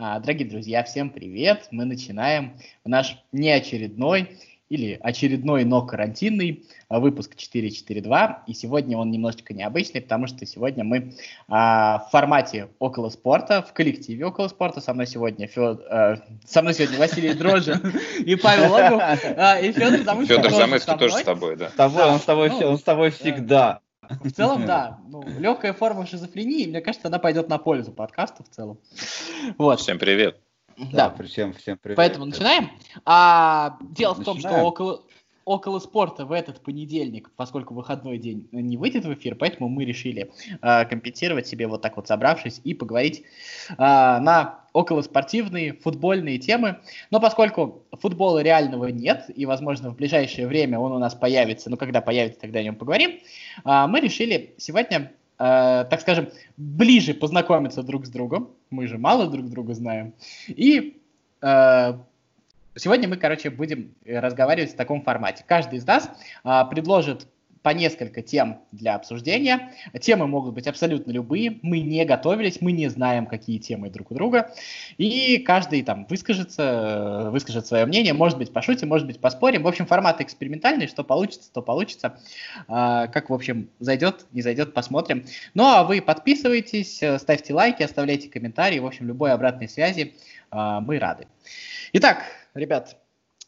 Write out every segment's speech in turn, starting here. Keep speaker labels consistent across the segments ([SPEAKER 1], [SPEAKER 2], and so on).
[SPEAKER 1] А, дорогие друзья, всем привет! Мы начинаем наш неочередной или очередной, но карантинный а, выпуск 442. И сегодня он немножечко необычный, потому что сегодня мы а, в формате около спорта, в коллективе около спорта. Со мной сегодня Фед... а, со мной сегодня Василий Дрожжин и Павел Логов. А,
[SPEAKER 2] и Федор Замыцкий Федор Замыцкий тоже с тобой, да. С тобой,
[SPEAKER 3] он с тобой, ну, он с тобой всегда.
[SPEAKER 1] В целом, да. Ну, легкая форма шизофрении, мне кажется, она пойдет на пользу подкасту в целом.
[SPEAKER 2] Вот. Всем привет.
[SPEAKER 1] Да, да всем, всем привет. Поэтому начинаем. А, дело начинаем. в том, что около, около спорта в этот понедельник, поскольку выходной день не выйдет в эфир, поэтому мы решили э, компенсировать себе вот так вот собравшись и поговорить э, на околоспортивные футбольные темы. Но поскольку футбола реального нет, и, возможно, в ближайшее время он у нас появится, ну, когда появится, тогда о нем поговорим, э, мы решили сегодня Э, так скажем, ближе познакомиться друг с другом. Мы же мало друг друга знаем. И э, сегодня мы, короче, будем разговаривать в таком формате. Каждый из нас э, предложит по несколько тем для обсуждения. Темы могут быть абсолютно любые. Мы не готовились, мы не знаем, какие темы друг у друга. И каждый там выскажется, выскажет свое мнение. Может быть, пошутим, может быть, поспорим. В общем, формат экспериментальный. Что получится, то получится. А, как, в общем, зайдет, не зайдет, посмотрим. Ну, а вы подписывайтесь, ставьте лайки, оставляйте комментарии. В общем, любой обратной связи а, мы рады. Итак, ребят,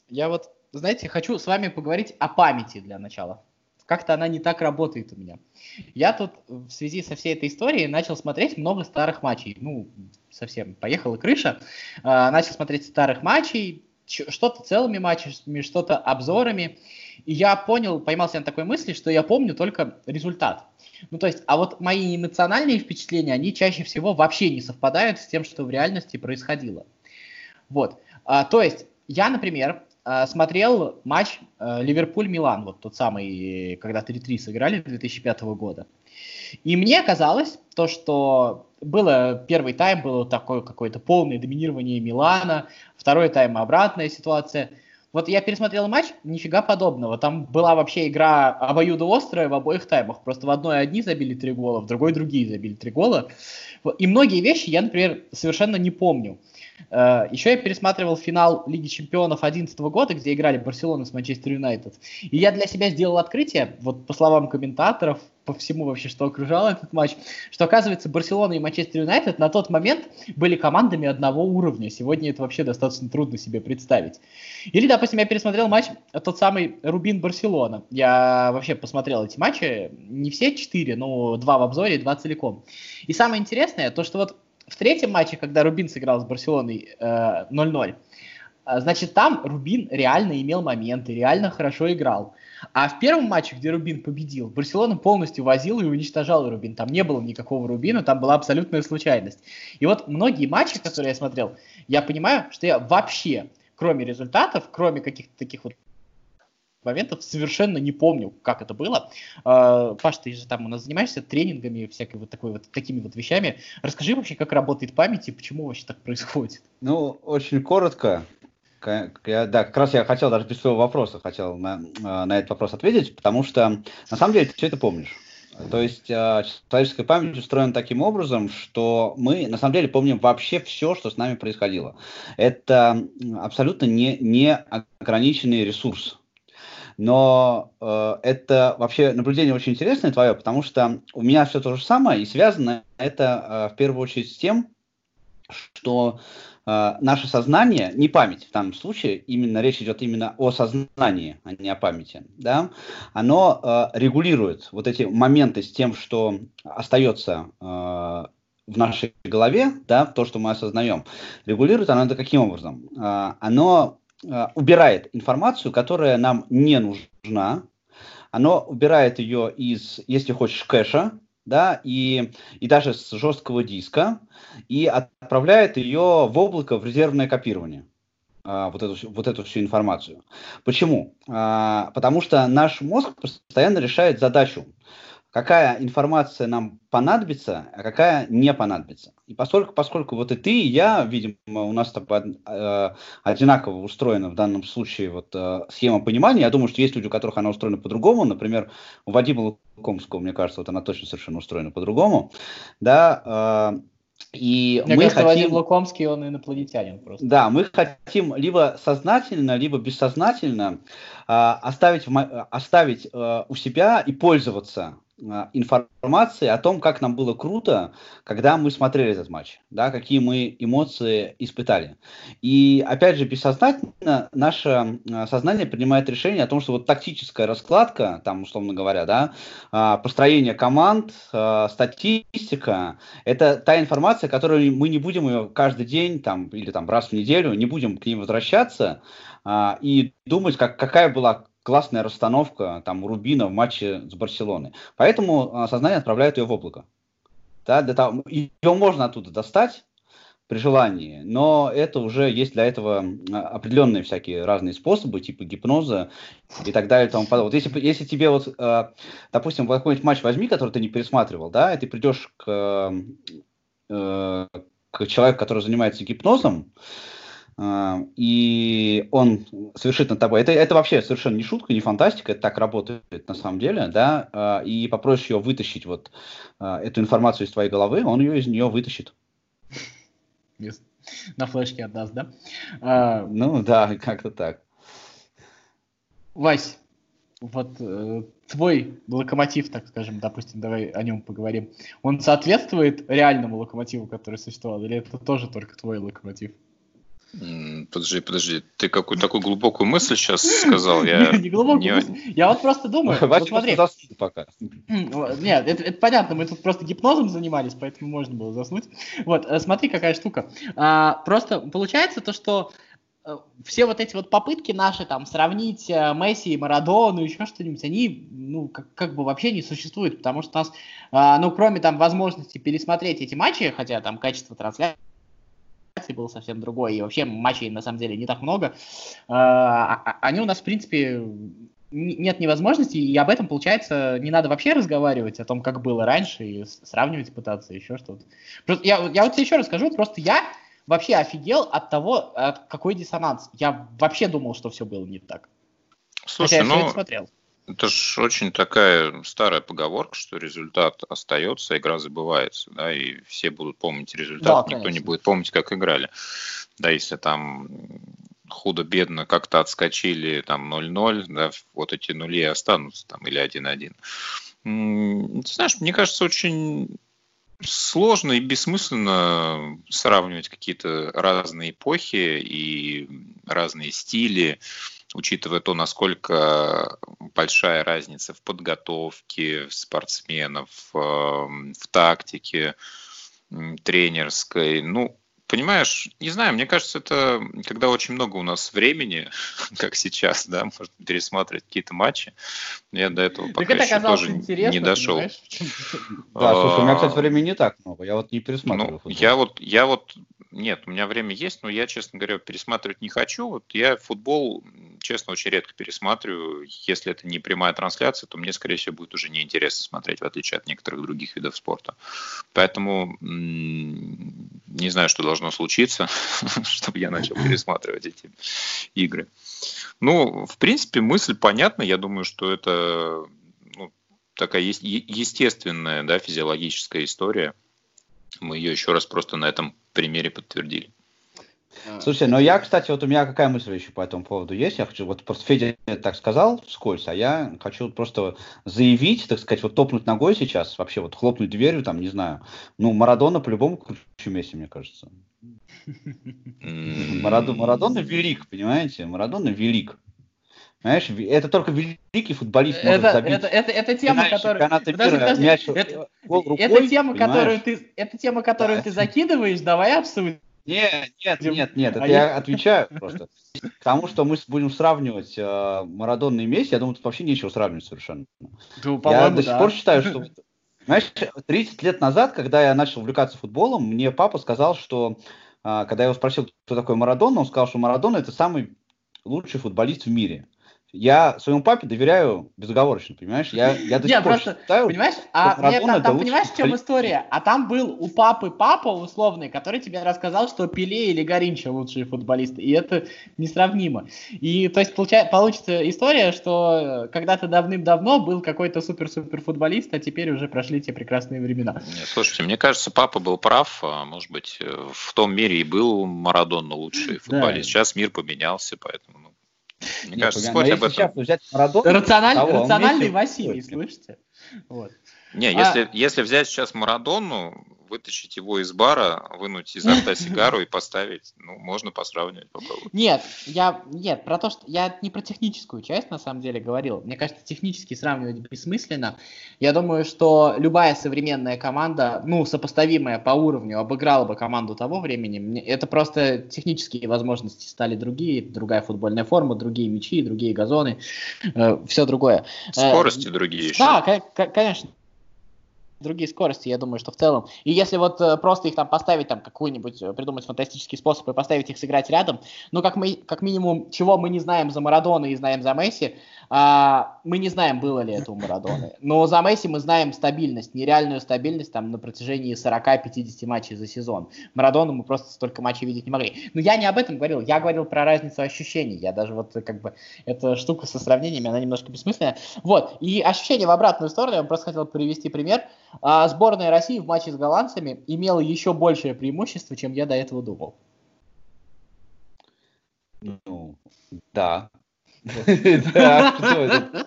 [SPEAKER 1] я вот, знаете, хочу с вами поговорить о памяти для начала как-то она не так работает у меня. Я тут в связи со всей этой историей начал смотреть много старых матчей. Ну, совсем поехала крыша. А, начал смотреть старых матчей, что-то целыми матчами, что-то обзорами. И я понял, поймался на такой мысли, что я помню только результат. Ну, то есть, а вот мои эмоциональные впечатления, они чаще всего вообще не совпадают с тем, что в реальности происходило. Вот. А, то есть, я, например, Э, смотрел матч э, Ливерпуль-Милан, вот тот самый, когда 3-3 сыграли 2005 года. И мне казалось, то, что было первый тайм, было такое какое-то полное доминирование Милана, второй тайм обратная ситуация. Вот я пересмотрел матч, нифига подобного. Там была вообще игра обоюдоострая в обоих таймах. Просто в одной одни забили три гола, в другой другие забили три гола. И многие вещи я, например, совершенно не помню. Э, Еще я пересматривал финал Лиги Чемпионов 2011 года, где играли Барселона с Манчестер Юнайтед. И я для себя сделал открытие, вот по словам комментаторов, по всему вообще, что окружало этот матч, что оказывается Барселона и Манчестер Юнайтед на тот момент были командами одного уровня. Сегодня это вообще достаточно трудно себе представить. Или, допустим, я пересмотрел матч, тот самый Рубин-Барселона. Я вообще посмотрел эти матчи, не все четыре, но два в обзоре, два целиком. И самое интересное, то что вот в третьем матче, когда Рубин сыграл с Барселоной э, 0-0, э, значит, там Рубин реально имел моменты, реально хорошо играл. А в первом матче, где Рубин победил, Барселона полностью возил и уничтожал Рубин. Там не было никакого Рубина, там была абсолютная случайность. И вот многие матчи, которые я смотрел, я понимаю, что я вообще, кроме результатов, кроме каких-то таких вот моментов совершенно не помню, как это было. Uh, Паш, ты же там у нас занимаешься тренингами, всякой вот такой вот такими вот вещами. Расскажи вообще, как работает память и почему вообще так происходит.
[SPEAKER 3] Ну, очень коротко. Я, да, как раз я хотел даже без своего вопроса хотел на, а, на этот вопрос ответить, потому что на самом деле ты все это помнишь. То есть э, человеческая память устроена таким образом, что мы на самом деле помним вообще все, что с нами происходило. Это абсолютно не, не ограниченный ресурс. Но э, это вообще наблюдение очень интересное твое, потому что у меня все то же самое, и связано это э, в первую очередь с тем, что э, наше сознание, не память в данном случае, именно речь идет именно о сознании, а не о памяти, да, оно э, регулирует вот эти моменты с тем, что остается э, в нашей голове, да, то, что мы осознаем, регулирует оно это каким образом? Э, оно Э, убирает информацию, которая нам не нужна. Оно убирает ее из, если хочешь, кэша, да, и, и даже с жесткого диска, и отправляет ее в облако в резервное копирование. А, вот, эту, вот эту всю информацию. Почему? А, потому что наш мозг постоянно решает задачу какая информация нам понадобится, а какая не понадобится. И поскольку, поскольку вот и ты, и я, видимо, у нас э, одинаково устроена в данном случае вот э, схема понимания. Я думаю, что есть люди, у которых она устроена по-другому. Например, у Вадима Лукомского, мне кажется, вот она точно совершенно устроена по-другому. Да, э,
[SPEAKER 1] И Мне мы кажется, хотим... Вадим Лукомский, он инопланетянин просто.
[SPEAKER 3] Да, мы хотим либо сознательно, либо бессознательно э, оставить, оставить э, у себя и пользоваться информации о том, как нам было круто, когда мы смотрели этот матч, да, какие мы эмоции испытали. И опять же, бессознательно наше а, сознание принимает решение о том, что вот тактическая раскладка, там, условно говоря, да, а, построение команд, статистика, это та информация, которую мы не будем ее каждый день там, или там раз в неделю, не будем к ней возвращаться и думать, как, какая была классная расстановка там Рубина в матче с Барселоной. Поэтому а, сознание отправляет ее в облако. Да, для того, ее можно оттуда достать при желании, но это уже есть для этого а, определенные всякие разные способы, типа гипноза и так далее. И тому подобное. Вот если, если тебе вот, а, допустим, какой-нибудь матч возьми, который ты не пересматривал, да, и ты придешь к, э, к человеку, который занимается гипнозом, и он совершит над тобой. Это, это вообще совершенно не шутка, не фантастика, это так работает на самом деле, да, а, и попросишь ее вытащить вот а, эту информацию из твоей головы, он ее из нее вытащит.
[SPEAKER 1] На флешке отдаст, да?
[SPEAKER 3] Ну да, как-то так.
[SPEAKER 1] Вась, вот э, твой локомотив, так скажем, допустим, давай о нем поговорим, он соответствует реальному локомотиву, который существовал, или это тоже только твой локомотив?
[SPEAKER 2] Подожди, подожди, ты какую-то такую глубокую мысль сейчас сказал?
[SPEAKER 1] Я не глубокую мысль. Я вот просто думаю, вот смотри. пока. Нет, это, это понятно, мы тут просто гипнозом занимались, поэтому можно было заснуть. Вот, э, смотри, какая штука. А, просто получается то, что э, все вот эти вот попытки наши там сравнить э, Месси и Марадону, еще что-нибудь, они, ну, как, как бы вообще не существуют, потому что у нас, а, ну, кроме там возможности пересмотреть эти матчи, хотя там качество трансляции был совсем другой, и вообще матчей на самом деле не так много, а, а, они у нас, в принципе, нет невозможности, и об этом, получается, не надо вообще разговаривать о том, как было раньше, и сравнивать пытаться, еще что-то. Просто я, я вот тебе еще расскажу, просто я вообще офигел от того, от какой диссонанс. Я вообще думал, что все было не так.
[SPEAKER 2] Слушай, Хотя я ну, смотрел. Это же очень такая старая поговорка, что результат остается, игра забывается, да, и все будут помнить результат, да, никто не будет помнить, как играли. Да, если там худо-бедно как-то отскочили там 0-0, да, вот эти нули останутся там или 1-1. Ты знаешь, мне кажется, очень сложно и бессмысленно сравнивать какие-то разные эпохи и разные стили учитывая то, насколько большая разница в подготовке спортсменов, эм, в тактике тренерской. Ну, понимаешь, не знаю, мне кажется, это когда очень много у нас времени, как сейчас, да, можно пересматривать какие-то матчи. Я до этого пока так еще тоже не дошел. Да,
[SPEAKER 3] слушай, у меня, кстати, времени не так много, я вот не пересматриваю.
[SPEAKER 2] Ну, я вот, я вот нет, у меня время есть, но я, честно говоря, пересматривать не хочу. Вот я футбол, честно, очень редко пересматриваю. Если это не прямая трансляция, то мне, скорее всего, будет уже неинтересно смотреть, в отличие от некоторых других видов спорта. Поэтому не знаю, что должно случиться, чтобы я начал пересматривать эти игры. Ну, в принципе, мысль понятна. Я думаю, что это ну, такая естественная, да, физиологическая история мы ее еще раз просто на этом примере подтвердили.
[SPEAKER 3] Слушай, но я, кстати, вот у меня какая мысль еще по этому поводу есть. Я хочу, вот просто Федя так сказал вскользь, а я хочу просто заявить, так сказать, вот топнуть ногой сейчас, вообще вот хлопнуть дверью, там, не знаю. Ну, Марадона по-любому круче Месси, мне кажется. Марадона, Марадона велик, понимаете? Марадона велик. Понимаешь, это только великий футболист
[SPEAKER 1] может это, забить. Это, это, это тема, которую... Подожди, подожди. Мяч это, рукой, это тема, которую ты, это тема, которую да. ты закидываешь, давай обсудим.
[SPEAKER 3] Нет, нет, нет, нет, это а я, отвечаю просто. К тому, что мы будем сравнивать э, Марадонна и Месси, я думаю, тут вообще нечего сравнивать совершенно. Ну, я до сих да. пор считаю, что... Знаешь, 30 лет назад, когда я начал увлекаться футболом, мне папа сказал, что... Э, когда я его спросил, кто такой Марадона, он сказал, что Марадона это самый лучший футболист в мире я своему папе доверяю безоговорочно, понимаешь? Я, я
[SPEAKER 1] до сих пор просто, считаю, понимаешь, а мне, там, там понимаешь, в чем история? А там был у папы папа условный, который тебе рассказал, что Пеле или Горинча лучшие футболисты, и это несравнимо. И то есть получа, получится история, что когда-то давным-давно был какой-то супер-супер футболист, а теперь уже прошли те прекрасные времена.
[SPEAKER 2] Нет, слушайте, мне кажется, папа был прав, а может быть, в том мире и был Марадон лучший футболист. Да. Сейчас мир поменялся, поэтому ну,
[SPEAKER 1] мне Нет, кажется, спорить об этом. Взять Марадона, Рациональ... того, Рациональный Василий, слышите?
[SPEAKER 2] Вот. Не, а... если, если взять сейчас Марадону, вытащить его из бара, вынуть изо рта сигару и поставить, ну, можно посравнивать, попробовать.
[SPEAKER 1] Нет, я, нет, про то, что я не про техническую часть, на самом деле, говорил. Мне кажется, технически сравнивать бессмысленно. Я думаю, что любая современная команда, ну, сопоставимая по уровню, обыграла бы команду того времени. Это просто технические возможности стали другие, другая футбольная форма, другие мячи, другие газоны, э, все другое.
[SPEAKER 2] Скорости э, другие
[SPEAKER 1] еще. Да, конечно другие скорости, я думаю, что в целом. И если вот э, просто их там поставить, там какой-нибудь, э, придумать фантастический способ и поставить их сыграть рядом, ну, как, мы, как минимум, чего мы не знаем за Марадона и знаем за Месси, а, мы не знаем, было ли это у Марадоны. Но за Месси мы знаем стабильность, нереальную стабильность там на протяжении 40-50 матчей за сезон. Марадону мы просто столько матчей видеть не могли. Но я не об этом говорил, я говорил про разницу ощущений. Я даже вот как бы, эта штука со сравнениями, она немножко бессмысленная. Вот, и ощущение в обратную сторону, я просто хотел привести пример. А, сборная России в матче с голландцами имела еще большее преимущество, чем я до этого думал.
[SPEAKER 3] Ну, да. Да, что это?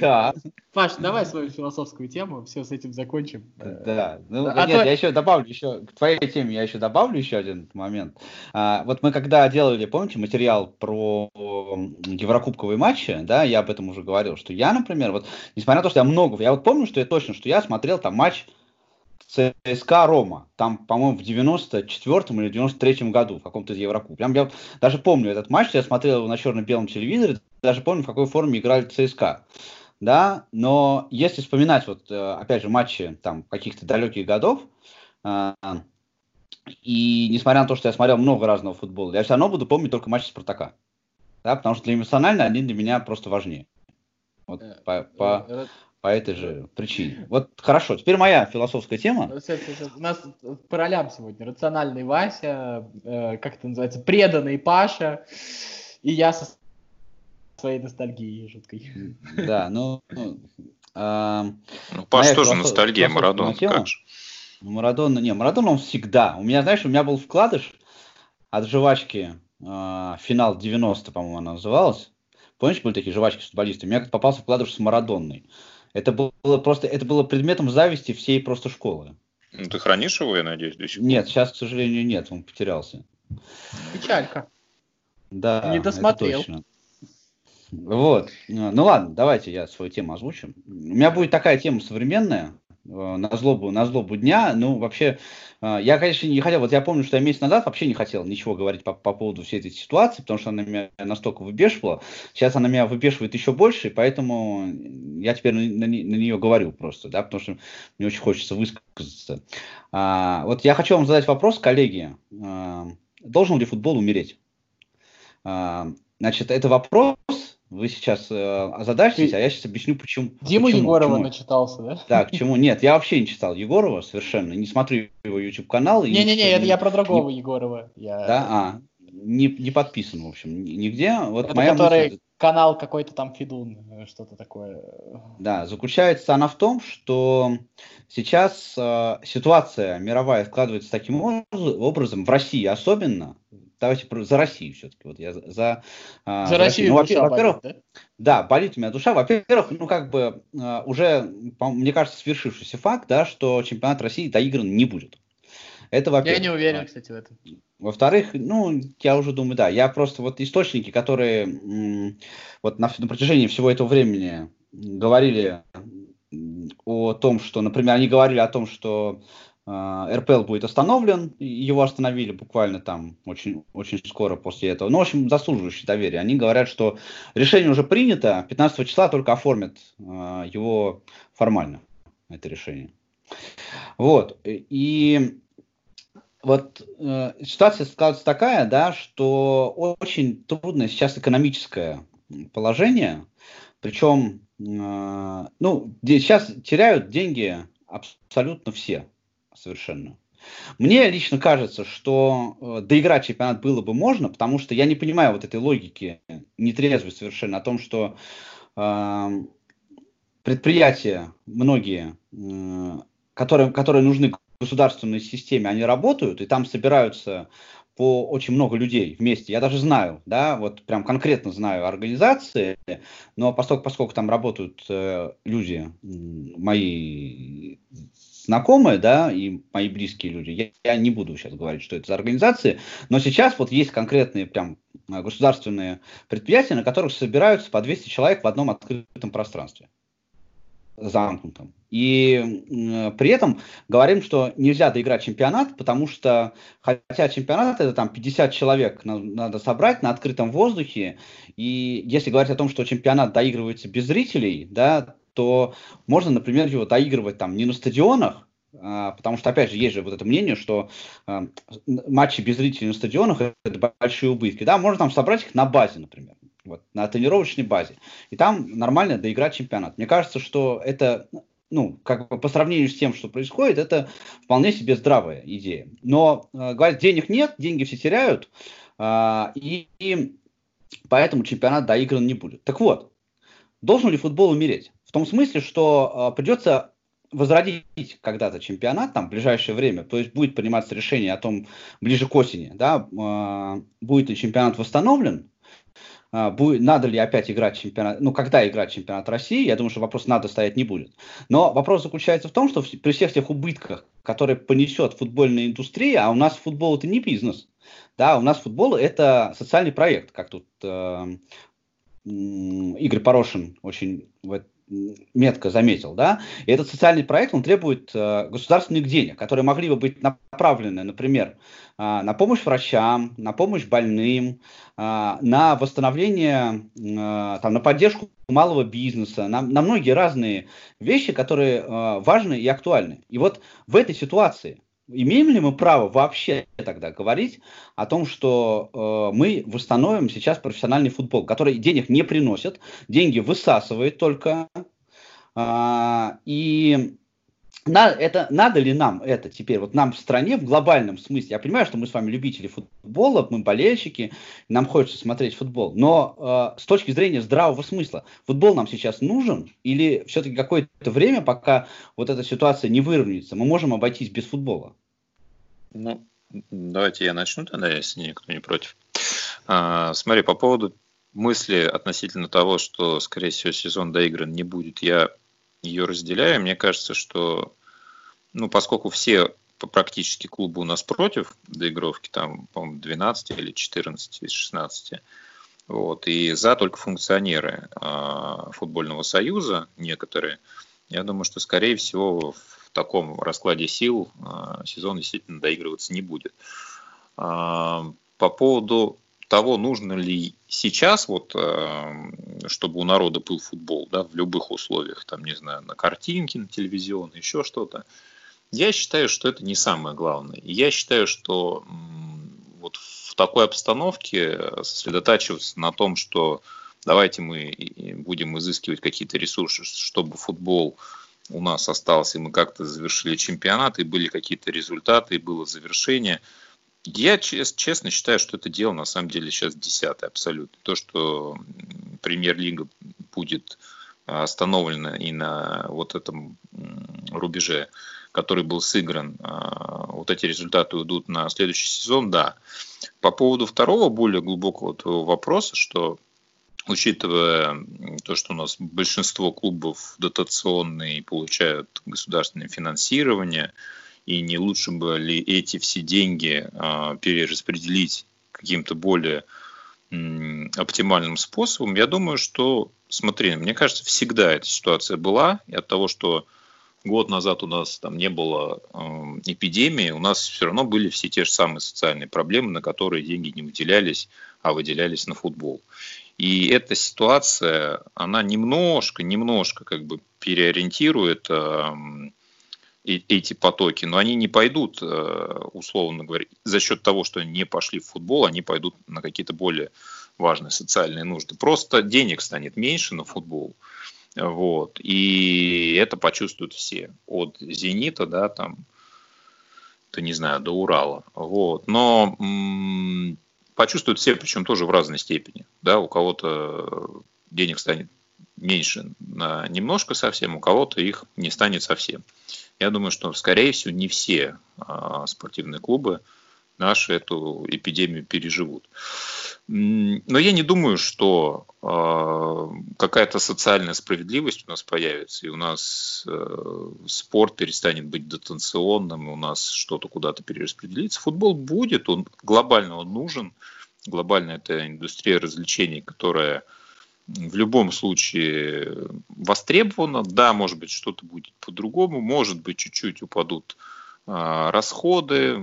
[SPEAKER 1] да. Паш, давай свою философскую тему, все с этим закончим.
[SPEAKER 3] Да, ну а нет, я еще добавлю еще, к твоей теме я еще добавлю еще один момент. А, вот мы когда делали, помните, материал про еврокубковые матчи, да, я об этом уже говорил, что я, например, вот, несмотря на то, что я много, я вот помню, что я точно, что я смотрел там матч ЦСКА Рома, там, по-моему, в 94-м или 93-м году, в каком-то из Еврокуб. Прям я даже помню этот матч, я смотрел его на черно-белом телевизоре, даже помню, в какой форме играли ЦСКА. Да, но если вспоминать, вот, э, опять же, матчи там каких-то далеких годов, э, и несмотря на то, что я смотрел много разного футбола, я все равно буду помнить только матчи Спартака. Да, потому что для эмоционально они для меня просто важнее. Вот, э, по, по, по этой же причине. Вот хорошо, теперь моя философская тема.
[SPEAKER 1] У нас по ролям сегодня рациональный Вася, э, как это называется, преданный Паша, и я со своей ностальгией жуткой.
[SPEAKER 3] Да, ну...
[SPEAKER 2] ну, э, ну Паша тоже ностальгия, Марадон, как же.
[SPEAKER 3] Марадон, не, Марадон он всегда. У меня, знаешь, у меня был вкладыш от жвачки э, финал 90, по-моему, она называлась. Помнишь, были такие жвачки с футболисты? У меня попался вкладыш с Марадонной. Это было просто, это было предметом зависти всей просто школы.
[SPEAKER 2] Ну, ты хранишь его, я надеюсь, до сих
[SPEAKER 3] пор? Нет, сейчас, к сожалению, нет, он потерялся.
[SPEAKER 1] Печалька.
[SPEAKER 3] Да,
[SPEAKER 1] Не досмотрел.
[SPEAKER 3] Вот. Ну ладно, давайте я свою тему озвучу. У меня будет такая тема современная, Э, на злобу, на злобу дня. Ну, вообще, э, я, конечно, не хотел, вот я помню, что я месяц назад вообще не хотел ничего говорить по, по поводу всей этой ситуации, потому что она меня настолько выбешивала. Сейчас она меня выбешивает еще больше, поэтому я теперь на, на, на нее говорю просто, да, потому что мне очень хочется высказаться. А, вот я хочу вам задать вопрос, коллеги. А, должен ли футбол умереть? А, значит, это вопрос, вы сейчас э, озадачитесь, а я сейчас объясню, почему.
[SPEAKER 1] Дима
[SPEAKER 3] почему,
[SPEAKER 1] Егорова почему. начитался, да?
[SPEAKER 3] Да, к чему? Нет, я вообще не читал Егорова совершенно, не смотрю его YouTube-канал.
[SPEAKER 1] Не-не-не, это я про другого не... Егорова. Я...
[SPEAKER 3] Да, а, не, не подписан, в общем, нигде. Вот
[SPEAKER 1] это моя который мысль... канал какой-то там Фидун, э, что-то такое.
[SPEAKER 3] Да, заключается она в том, что сейчас э, ситуация мировая складывается таким образом, в России особенно, давайте за Россию все-таки. Вот я за,
[SPEAKER 1] за, а, за Россию. Ну,
[SPEAKER 3] вообще, во-первых, да? да, болит у меня душа. Во-первых, ну как бы а, уже, мне кажется, свершившийся факт, да, что чемпионат России доигран не будет. Это во-первых.
[SPEAKER 1] Я не уверен, кстати, в этом.
[SPEAKER 3] Во-вторых, ну, я уже думаю, да, я просто вот источники, которые вот на, на протяжении всего этого времени говорили о том, что, например, они говорили о том, что РПЛ будет остановлен, его остановили буквально там очень, очень скоро после этого. Ну, в общем, заслуживающий доверия. Они говорят, что решение уже принято, 15 числа только оформят а, его формально, это решение. Вот, и вот э, ситуация складывается такая, да, что очень трудная сейчас экономическая положение, причем, э, ну, сейчас теряют деньги абсолютно все, совершенно. Мне лично кажется, что э, доиграть чемпионат было бы можно, потому что я не понимаю вот этой логики, нетрезвой совершенно, о том, что э, предприятия многие, э, которые, которые нужны государственной системе, они работают, и там собираются по очень много людей вместе. Я даже знаю, да, вот прям конкретно знаю организации, но поскольку, поскольку там работают э, люди, мои знакомые, да, и мои близкие люди, я, я не буду сейчас говорить, что это за организации, но сейчас вот есть конкретные прям государственные предприятия, на которых собираются по 200 человек в одном открытом пространстве замкнутом. И э, при этом говорим, что нельзя доиграть чемпионат, потому что, хотя чемпионат это там 50 человек надо, надо собрать на открытом воздухе, и если говорить о том, что чемпионат доигрывается без зрителей, да, то можно, например, его доигрывать там не на стадионах, а, потому что, опять же, есть же вот это мнение, что а, матчи без зрителей на стадионах это большие убытки. Да, можно там собрать их на базе, например вот, на тренировочной базе. И там нормально доиграть чемпионат. Мне кажется, что это, ну, как бы по сравнению с тем, что происходит, это вполне себе здравая идея. Но, э, говорят, денег нет, деньги все теряют, э, и, и поэтому чемпионат доигран не будет. Так вот, должен ли футбол умереть? В том смысле, что э, придется возродить когда-то чемпионат там в ближайшее время, то есть будет приниматься решение о том ближе к осени, да, э, будет ли чемпионат восстановлен, а, будет, надо ли опять играть чемпионат, ну, когда играть чемпионат России, я думаю, что вопрос надо стоять не будет. Но вопрос заключается в том, что при всех тех убытках, которые понесет футбольная индустрия, а у нас футбол это не бизнес, да, у нас футбол это социальный проект, как тут э, Игорь Порошин очень в, метко заметил, да, и этот социальный проект, он требует э, государственных денег, которые могли бы быть направлены, например, э, на помощь врачам, на помощь больным, э, на восстановление, э, там, на поддержку малого бизнеса, на, на многие разные вещи, которые э, важны и актуальны. И вот в этой ситуации Имеем ли мы право вообще тогда говорить о том, что э, мы восстановим сейчас профессиональный футбол, который денег не приносит, деньги высасывает только, э, и на, это, надо ли нам это теперь, вот нам в стране в глобальном смысле, я понимаю, что мы с вами любители футбола, мы болельщики, нам хочется смотреть футбол, но э, с точки зрения здравого смысла, футбол нам сейчас нужен или все-таки какое-то время, пока вот эта ситуация не выровняется, мы можем обойтись без футбола?
[SPEAKER 2] Ну, давайте я начну тогда, если никто не против. А, смотри, по поводу мысли относительно того, что, скорее всего, сезон доигран не будет, я ее разделяю. Мне кажется, что, ну, поскольку все практически клубы у нас против доигровки, там, по-моему, 12 или 14 из 16, вот, и за только функционеры э, футбольного союза некоторые, я думаю, что, скорее всего, в таком раскладе сил э, сезон действительно доигрываться не будет. Э, по поводу того, нужно ли сейчас, вот, э, чтобы у народа был футбол, да, в любых условиях, там, не знаю, на картинке, на телевизионной, еще что-то, я считаю, что это не самое главное. я считаю, что вот в такой обстановке сосредотачиваться на том, что давайте мы будем изыскивать какие-то ресурсы, чтобы футбол у нас остался, и мы как-то завершили чемпионат, и были какие-то результаты, и было завершение – я честно считаю, что это дело на самом деле сейчас десятое абсолютно. То, что премьер-лига будет а, остановлена и на вот этом рубеже, который был сыгран, а, вот эти результаты уйдут на следующий сезон, да. По поводу второго более глубокого твоего вопроса, что учитывая то, что у нас большинство клубов дотационные получают государственное финансирование, и не лучше бы ли эти все деньги а, перераспределить каким-то более оптимальным способом, я думаю, что, смотри, мне кажется, всегда эта ситуация была, и от того, что год назад у нас там не было э, эпидемии, у нас все равно были все те же самые социальные проблемы, на которые деньги не выделялись, а выделялись на футбол. И эта ситуация, она немножко, немножко как бы переориентирует э, эти потоки, но они не пойдут, э, условно говоря, за счет того, что не пошли в футбол, они пойдут на какие-то более важные социальные нужды. Просто денег станет меньше на футбол. Вот. И это почувствуют все. От «Зенита», да, там, то не знаю, до Урала. Вот. Но почувствуют все, причем тоже в разной степени. Да, у кого-то денег станет меньше на немножко совсем, у кого-то их не станет совсем. Я думаю, что, скорее всего, не все а, спортивные клубы наши эту эпидемию переживут. Но я не думаю, что э, какая-то социальная справедливость у нас появится, и у нас э, спорт перестанет быть дотационным, и у нас что-то куда-то перераспределится. Футбол будет, он глобально он нужен. Глобально это индустрия развлечений, которая в любом случае востребована. Да, может быть, что-то будет по-другому, может быть, чуть-чуть упадут а, расходы,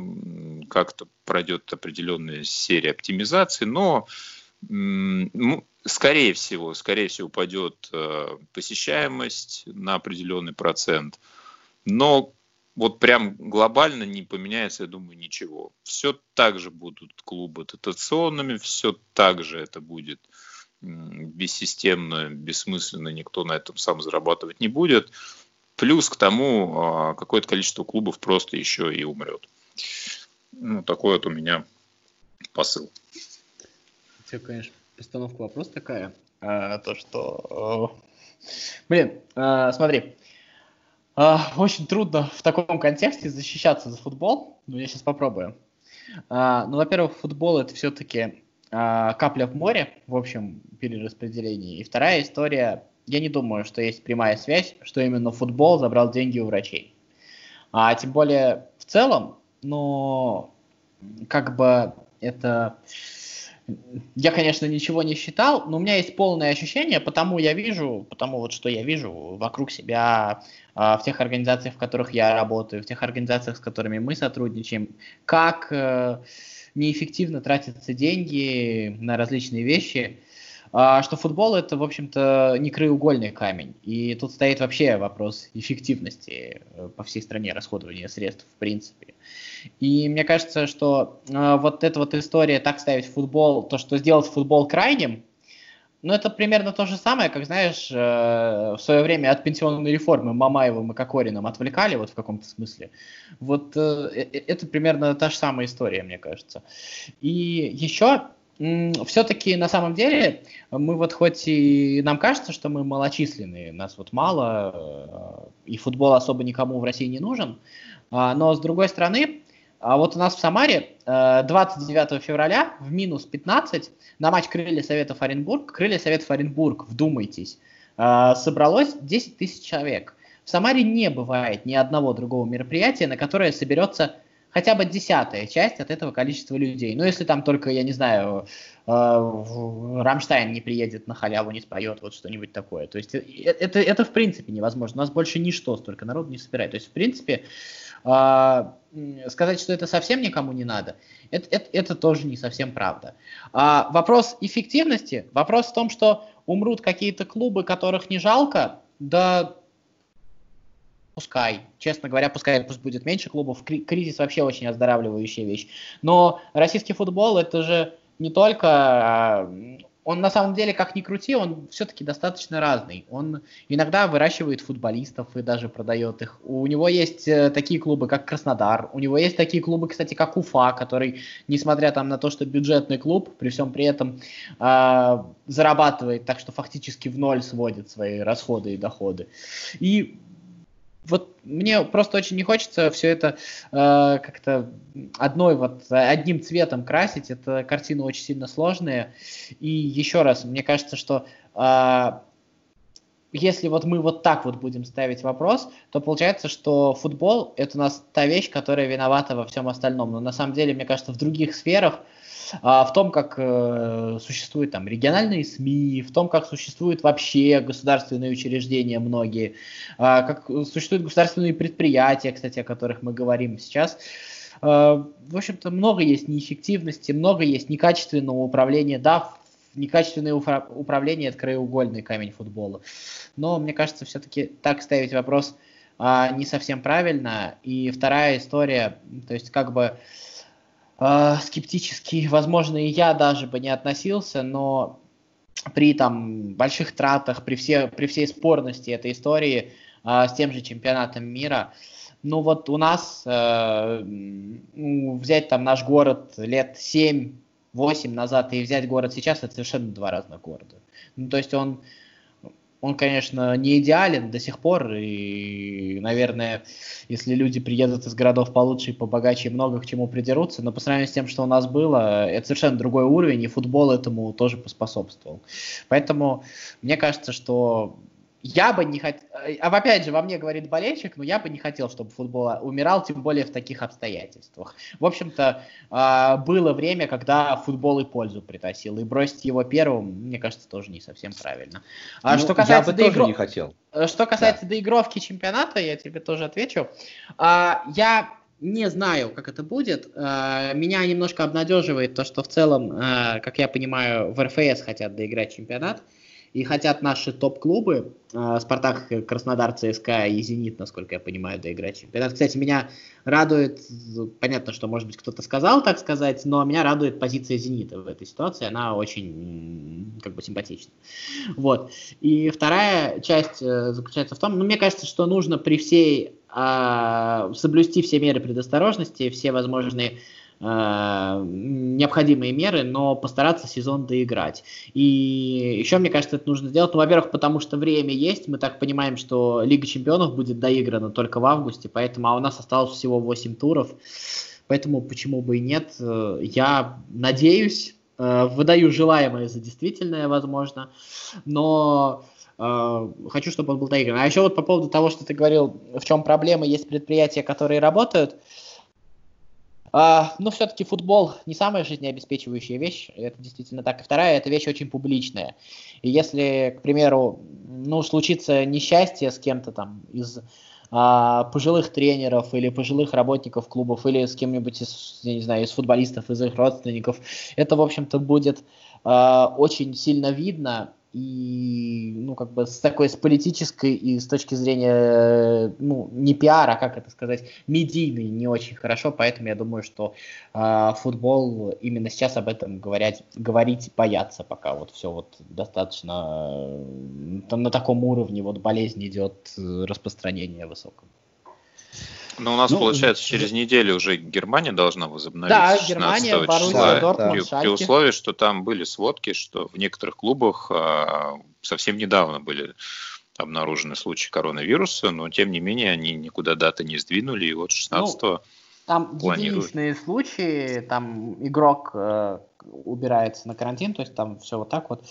[SPEAKER 2] как-то пройдет определенная серия оптимизации, но скорее всего, скорее всего упадет э, посещаемость на определенный процент, но вот прям глобально не поменяется, я думаю, ничего. Все так же будут клубы дотационными, все так же это будет бессистемно, бессмысленно, никто на этом сам зарабатывать не будет. Плюс к тому а, какое-то количество клубов просто еще и умрет. Ну, такой вот у меня посыл.
[SPEAKER 1] Тебе, конечно, постановка вопрос такая, а, то что... Блин, а, смотри, а, очень трудно в таком контексте защищаться за футбол, но я сейчас попробую. А, ну, во-первых, футбол это все-таки капля в море, в общем, перераспределении. И вторая история я не думаю, что есть прямая связь, что именно футбол забрал деньги у врачей. А тем более в целом, но как бы это... Я, конечно, ничего не считал, но у меня есть полное ощущение, потому я вижу, потому вот что я вижу вокруг себя, а, в тех организациях, в которых я работаю, в тех организациях, с которыми мы сотрудничаем, как э, неэффективно тратятся деньги на различные вещи, а, что футбол это, в общем-то, не краеугольный камень. И тут стоит вообще вопрос эффективности э, по всей стране расходования средств, в принципе. И мне кажется, что э, вот эта вот история так ставить футбол, то, что сделать футбол крайним, ну, это примерно то же самое, как, знаешь, э, в свое время от пенсионной реформы Мамаевым и Кокориным отвлекали, вот в каком-то смысле. Вот это примерно та же самая история, мне кажется. И еще все-таки на самом деле мы вот хоть и нам кажется, что мы малочисленные, нас вот мало, э, и футбол особо никому в России не нужен, а, но с другой стороны, а вот у нас в Самаре 29 э, февраля в минус 15 на матч Крылья Советов Оренбург, Крылья Советов Оренбург, вдумайтесь, э, собралось 10 тысяч человек. В Самаре не бывает ни одного другого мероприятия, на которое соберется хотя бы десятая часть от этого количества людей. Ну, если там только, я не знаю, э, Рамштайн не приедет на халяву, не споет, вот что-нибудь такое. То есть э, это, это в принципе невозможно. У нас больше ничто столько народу не собирает. То есть, в принципе, э, сказать, что это совсем никому не надо, это, это, это тоже не совсем правда. А вопрос эффективности, вопрос в том, что умрут какие-то клубы, которых не жалко, да пускай, честно говоря, пускай пусть будет меньше клубов, кризис вообще очень оздоравливающая вещь. Но российский футбол это же не только, а, он на самом деле, как ни крути, он все-таки достаточно разный. Он иногда выращивает футболистов и даже продает их. У него есть э, такие клубы, как Краснодар, у него есть такие клубы, кстати, как Уфа, который, несмотря там на то, что бюджетный клуб, при всем при этом э, зарабатывает так, что фактически в ноль сводит свои расходы и доходы. И вот мне просто очень не хочется все это э, как-то одной вот одним цветом красить. Это картина очень сильно сложная. И еще раз, мне кажется, что э, если вот мы вот так вот будем ставить вопрос, то получается, что футбол это у нас та вещь, которая виновата во всем остальном. Но на самом деле, мне кажется, в других сферах а, в том, как э, существуют там региональные СМИ, в том, как существуют вообще государственные учреждения многие, а, как существуют государственные предприятия, кстати, о которых мы говорим сейчас. А, в общем-то, много есть неэффективности, много есть некачественного управления. Да, некачественное управление – это краеугольный камень футбола. Но, мне кажется, все-таки так ставить вопрос не совсем правильно. И вторая история, то есть как бы э, скептически, возможно, и я даже бы не относился, но при там больших тратах, при, все, при всей спорности этой истории э, с тем же чемпионатом мира, ну вот у нас э, взять там наш город лет 7-8 назад и взять город сейчас, это совершенно два разных города. Ну, то есть он он, конечно, не идеален до сих пор, и, наверное, если люди приедут из городов получше и побогаче, много к чему придерутся, но по сравнению с тем, что у нас было, это совершенно другой уровень, и футбол этому тоже поспособствовал. Поэтому мне кажется, что я бы не хотел, а опять же, во мне говорит болельщик, но я бы не хотел, чтобы футбол умирал, тем более в таких обстоятельствах. В общем-то, а, было время, когда футбол и пользу приносил, и бросить его первым, мне кажется, тоже не совсем правильно.
[SPEAKER 3] А ну, что касается я бы доигров... тоже не хотел.
[SPEAKER 1] Э, что касается да. доигровки чемпионата, я тебе тоже отвечу. А, я не знаю, как это будет. Меня немножко обнадеживает то, что в целом, как я понимаю, в РФС хотят доиграть чемпионат. И хотят наши топ-клубы, э, Спартак, Краснодар, ЦСКА и Зенит, насколько я понимаю, доиграть чемпионат. Кстати, меня радует, понятно, что, может быть, кто-то сказал так сказать, но меня радует позиция Зенита в этой ситуации, она очень, как бы, симпатична. Вот. И вторая часть э, заключается в том, ну, мне кажется, что нужно при всей, э, соблюсти все меры предосторожности, все возможные необходимые меры, но постараться сезон доиграть. И еще, мне кажется, это нужно сделать, ну, во-первых, потому что время есть, мы так понимаем, что Лига Чемпионов будет доиграна только в августе, поэтому, а у нас осталось всего 8 туров, поэтому почему бы и нет, э, я надеюсь, э, выдаю желаемое за действительное, возможно, но хочу, чтобы он был доигран. А еще вот по поводу того, что ты говорил, в чем проблема, есть предприятия, которые работают, а, но все-таки футбол не самая жизнеобеспечивающая вещь, это действительно так. И вторая, это вещь очень публичная. И если, к примеру, ну, случится несчастье с кем-то там из а, пожилых тренеров или пожилых работников клубов или с кем-нибудь из, я не знаю, из футболистов, из их родственников, это, в общем-то, будет а, очень сильно видно, и, ну, как бы с такой, с политической и с точки зрения, ну, не пиара, как это сказать, медийный не очень хорошо, поэтому я думаю, что э, футбол именно сейчас об этом говорять, говорить боятся, пока вот все вот достаточно э, на таком уровне вот болезнь идет, э, распространение высокое.
[SPEAKER 2] Ну, у нас, ну, получается, через неделю уже Германия должна возобновиться. Да, Германия, Боруссия, Дортмунд, при, при условии, что там были сводки, что в некоторых клубах а, совсем недавно были обнаружены случаи коронавируса, но тем не менее они никуда даты не сдвинули, и вот 16 ну,
[SPEAKER 1] там планируют. единичные случаи, там игрок э, убирается на карантин, то есть там все вот так вот.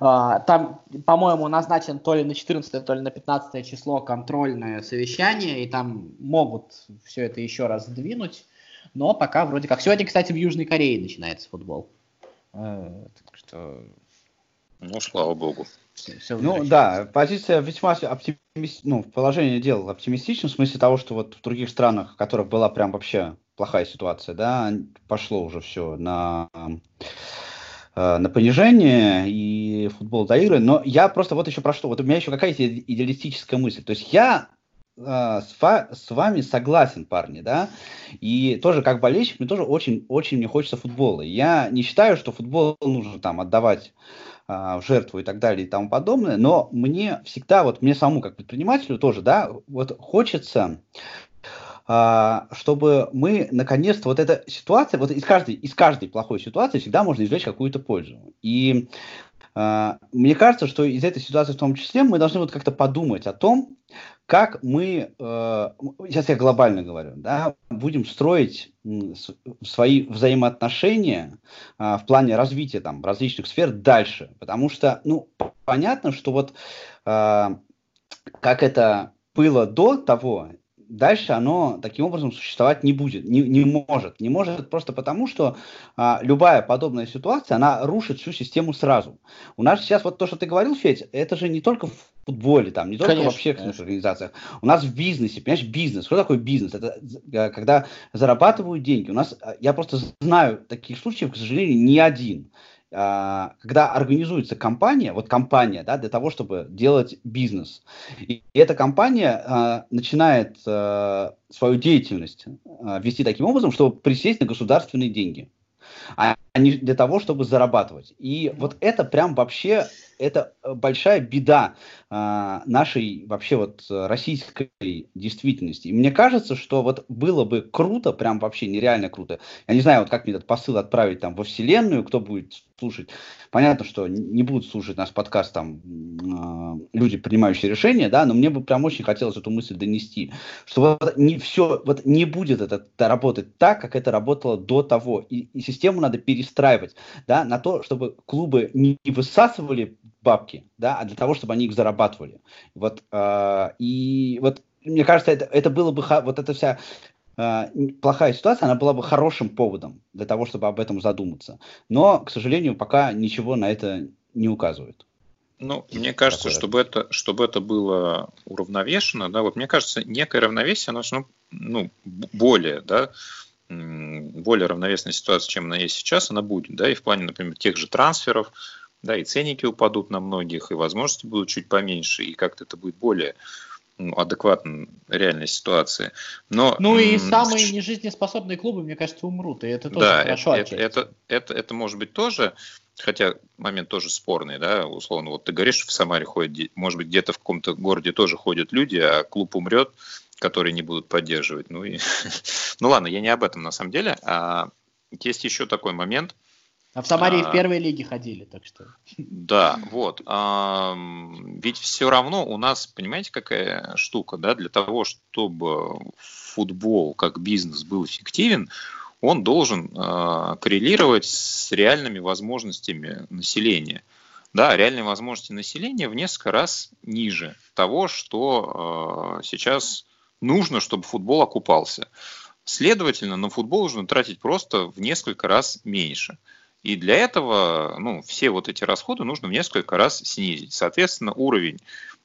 [SPEAKER 1] Э, там, по-моему, назначен то ли на 14, то ли на 15 число контрольное совещание, и там могут все это еще раз сдвинуть, но пока вроде как. Сегодня, кстати, в Южной Корее начинается футбол. Э,
[SPEAKER 2] так что... Ну, слава богу.
[SPEAKER 3] Все, ну да, позиция весьма оптимист... ну, положение дел оптимистично, в смысле того, что вот в других странах, в которых была прям вообще плохая ситуация, да, пошло уже все на, э, на понижение и футбол до игры. Но я просто вот еще про что, вот у меня еще какая-то идеалистическая мысль. То есть я э, с, с вами согласен, парни, да, и тоже как болельщик, мне тоже очень, очень мне хочется футбола. Я не считаю, что футбол нужно там отдавать в жертву и так далее и тому подобное, но мне всегда, вот мне самому как предпринимателю тоже, да, вот хочется, а, чтобы мы наконец-то вот эта ситуация, вот из каждой, из каждой плохой ситуации всегда можно извлечь какую-то пользу. И а, мне кажется, что из этой ситуации в том числе мы должны вот как-то подумать о том, как мы, э, сейчас я глобально говорю, да, будем строить свои взаимоотношения э, в плане развития там различных сфер дальше, потому что, ну, понятно, что вот э, как это было до того, дальше оно таким образом существовать не будет, не, не может. Не может просто потому, что а, любая подобная ситуация, она рушит всю систему сразу. У нас сейчас вот то, что ты говорил, Федь, это же не только в футболе, там, не только конечно, в общественных конечно. организациях. У нас в бизнесе, понимаешь, бизнес. Что такое бизнес? Это э, когда зарабатывают деньги. У нас, э, я просто знаю таких случаев, к сожалению, не один. А, когда организуется компания, вот компания, да, для того, чтобы делать бизнес, и эта компания а, начинает а, свою деятельность вести таким образом, чтобы присесть на государственные деньги, а не для того, чтобы зарабатывать. И вот это прям вообще это э, большая беда а, нашей вообще вот российской действительности. И мне кажется, что вот было бы круто, прям вообще нереально круто. Я не знаю, вот как мне этот посыл отправить там во Вселенную, кто будет слушать. Понятно, что не будут слушать наш подкаст там э, люди, принимающие решения, да, но мне бы прям очень хотелось эту мысль донести, что вот не все, вот не будет это работать так, как это работало до того. И, и систему надо перестраивать, да, на то, чтобы клубы не высасывали бабки, да, а для того, чтобы они их зарабатывали. Вот, э, и вот мне кажется, это, это было бы, вот эта вся э, плохая ситуация, она была бы хорошим поводом для того, чтобы об этом задуматься. Но, к сожалению, пока ничего на это не указывает.
[SPEAKER 2] Ну, мне кажется, чтобы это, чтобы это было уравновешено, да, вот мне кажется, некое равновесие, оно ну, ну, более, да, более равновесная ситуация, чем она есть сейчас, она будет, да, и в плане, например, тех же трансферов, да, и ценники упадут на многих, и возможности будут чуть поменьше, и как-то это будет более ну, адекватно реальной ситуации. Но,
[SPEAKER 1] ну и самые нежизнеспособные клубы, мне кажется, умрут, и это тоже
[SPEAKER 2] да, хорошо. Это, это, это, это может быть тоже, хотя момент тоже спорный, да, условно, вот ты говоришь, в Самаре ходит, может быть, где-то в каком-то городе тоже ходят люди, а клуб умрет, которые не будут поддерживать. Ну, и... ну ладно, я не об этом на самом деле. А есть еще такой момент –
[SPEAKER 1] а в Самаре а, в первой лиге ходили, так что.
[SPEAKER 2] Да, вот. А, ведь все равно у нас, понимаете, какая штука, да, для того, чтобы футбол как бизнес был эффективен, он должен а, коррелировать с реальными возможностями населения. Да, реальные возможности населения в несколько раз ниже того, что а, сейчас нужно, чтобы футбол окупался. Следовательно, на футбол нужно тратить просто в несколько раз меньше. И для этого ну, все вот эти расходы нужно в несколько раз снизить. Соответственно, уровень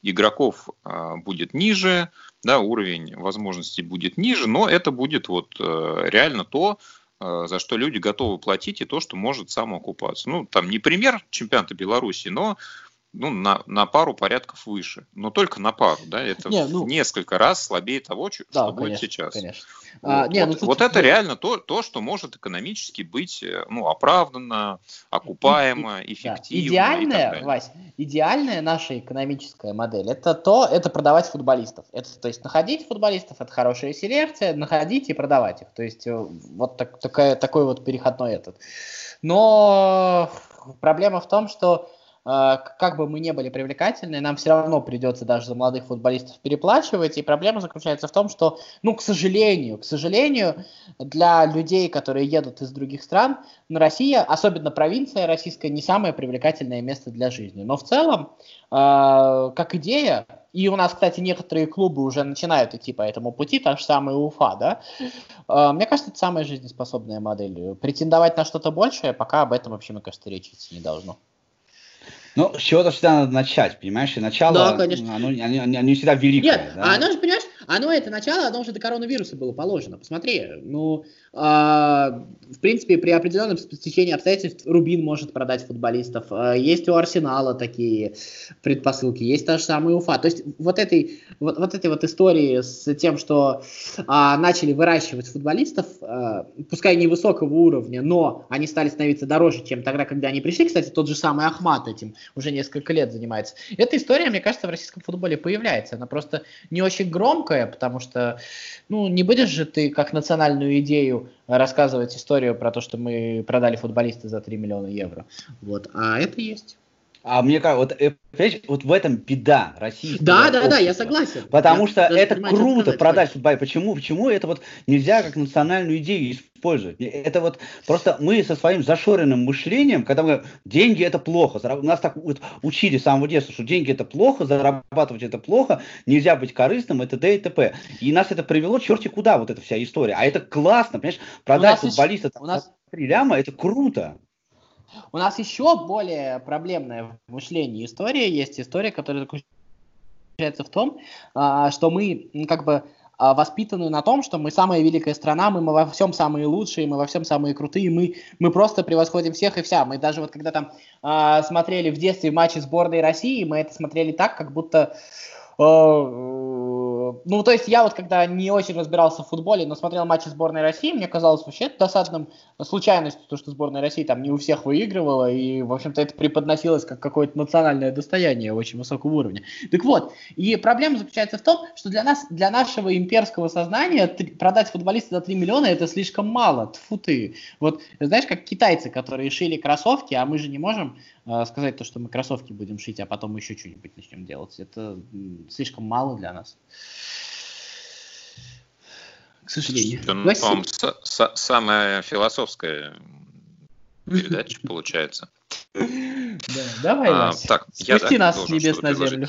[SPEAKER 2] игроков э, будет ниже, да, уровень возможностей будет ниже, но это будет вот э, реально то, э, за что люди готовы платить и то, что может самоокупаться. Ну, там не пример чемпионата Беларуси, но ну, на, на пару порядков выше. Но только на пару, да, это не, ну, несколько раз слабее того, что, да, что конечно, будет сейчас. Конечно. Вот, а, не, вот, ну, тут, вот это ну, реально то, то, что может экономически быть э, ну, оправданно, окупаемо, и, эффективно.
[SPEAKER 1] Идеальная, Вась, идеальная наша экономическая модель это то, это продавать футболистов. Это, то есть находить футболистов, это хорошая селекция, находить и продавать их. То есть э, вот так, такая, такой вот переходной этот. Но проблема в том, что а, как бы мы не были привлекательны, нам все равно придется даже за молодых футболистов переплачивать. И проблема заключается в том, что, ну, к сожалению, к сожалению, для людей, которые едут из других стран, ну, Россия, особенно провинция российская, не самое привлекательное место для жизни. Но в целом, э, как идея, и у нас, кстати, некоторые клубы уже начинают идти по этому пути, та же самая Уфа, да, э, мне кажется, это самая жизнеспособная модель. Претендовать на что-то большее, пока об этом вообще, мне кажется, речь идти не должно.
[SPEAKER 3] Ну, с чего-то всегда надо начать, понимаешь? И начало, да, конечно. Оно, они, они, они всегда великое.
[SPEAKER 1] Нет, да? а оно же, понимаешь, оно это начало, оно уже до коронавируса было положено. Посмотри, ну, в принципе, при определенном стечении обстоятельств Рубин может продать футболистов. Э, есть у Арсенала такие предпосылки, есть та же самая Уфа. То есть вот этой вот, вот этой вот истории с тем, что э, начали выращивать футболистов, э, пускай невысокого уровня, но они стали становиться дороже, чем тогда, когда они пришли. Кстати, тот же самый Ахмат этим уже несколько лет занимается. Эта история, мне кажется, в российском футболе появляется. Она просто не очень громкое, потому что, ну, не будешь же ты как национальную идею рассказывать историю про то, что мы продали футболиста за 3 миллиона евро. Вот, а это есть.
[SPEAKER 3] А мне кажется, вот, э, вот в этом беда России.
[SPEAKER 1] Да, да, да, я согласен.
[SPEAKER 3] Потому я что это понимаю, круто продать футбол. Почему? Почему это вот нельзя как национальную идею использовать? Это вот просто мы со своим зашоренным мышлением, когда мы деньги это плохо, нас так вот учили с самого детства, что деньги это плохо, зарабатывать это плохо, нельзя быть корыстным, это т.д. и т.п. И нас это привело черти куда вот эта вся история. А это классно, понимаешь? Продать футболиста у нас... 3 ляма, это круто.
[SPEAKER 1] У нас еще более проблемное в мышлении история есть. История, которая заключается в том, а, что мы как бы а, воспитаны на том, что мы самая великая страна, мы, мы во всем самые лучшие, мы во всем самые крутые, мы, мы просто превосходим всех и вся. Мы даже вот когда там а, смотрели в детстве матчи сборной России, мы это смотрели так, как будто а, ну, то есть я вот когда не очень разбирался в футболе, но смотрел матчи сборной России, мне казалось вообще досадным случайностью, то, что сборная России там не у всех выигрывала, и, в общем-то, это преподносилось как какое-то национальное достояние очень высокого уровня. Так вот, и проблема заключается в том, что для нас, для нашего имперского сознания продать футболиста за 3 миллиона это слишком мало, тфу ты. Вот, знаешь, как китайцы, которые шили кроссовки, а мы же не можем сказать то, что мы кроссовки будем шить, а потом еще что-нибудь начнем делать. Это слишком мало для нас
[SPEAKER 2] к сожалению. Ну, по самая философская передача получается.
[SPEAKER 1] Да, давай, а, так, Спусти нас с небес на землю.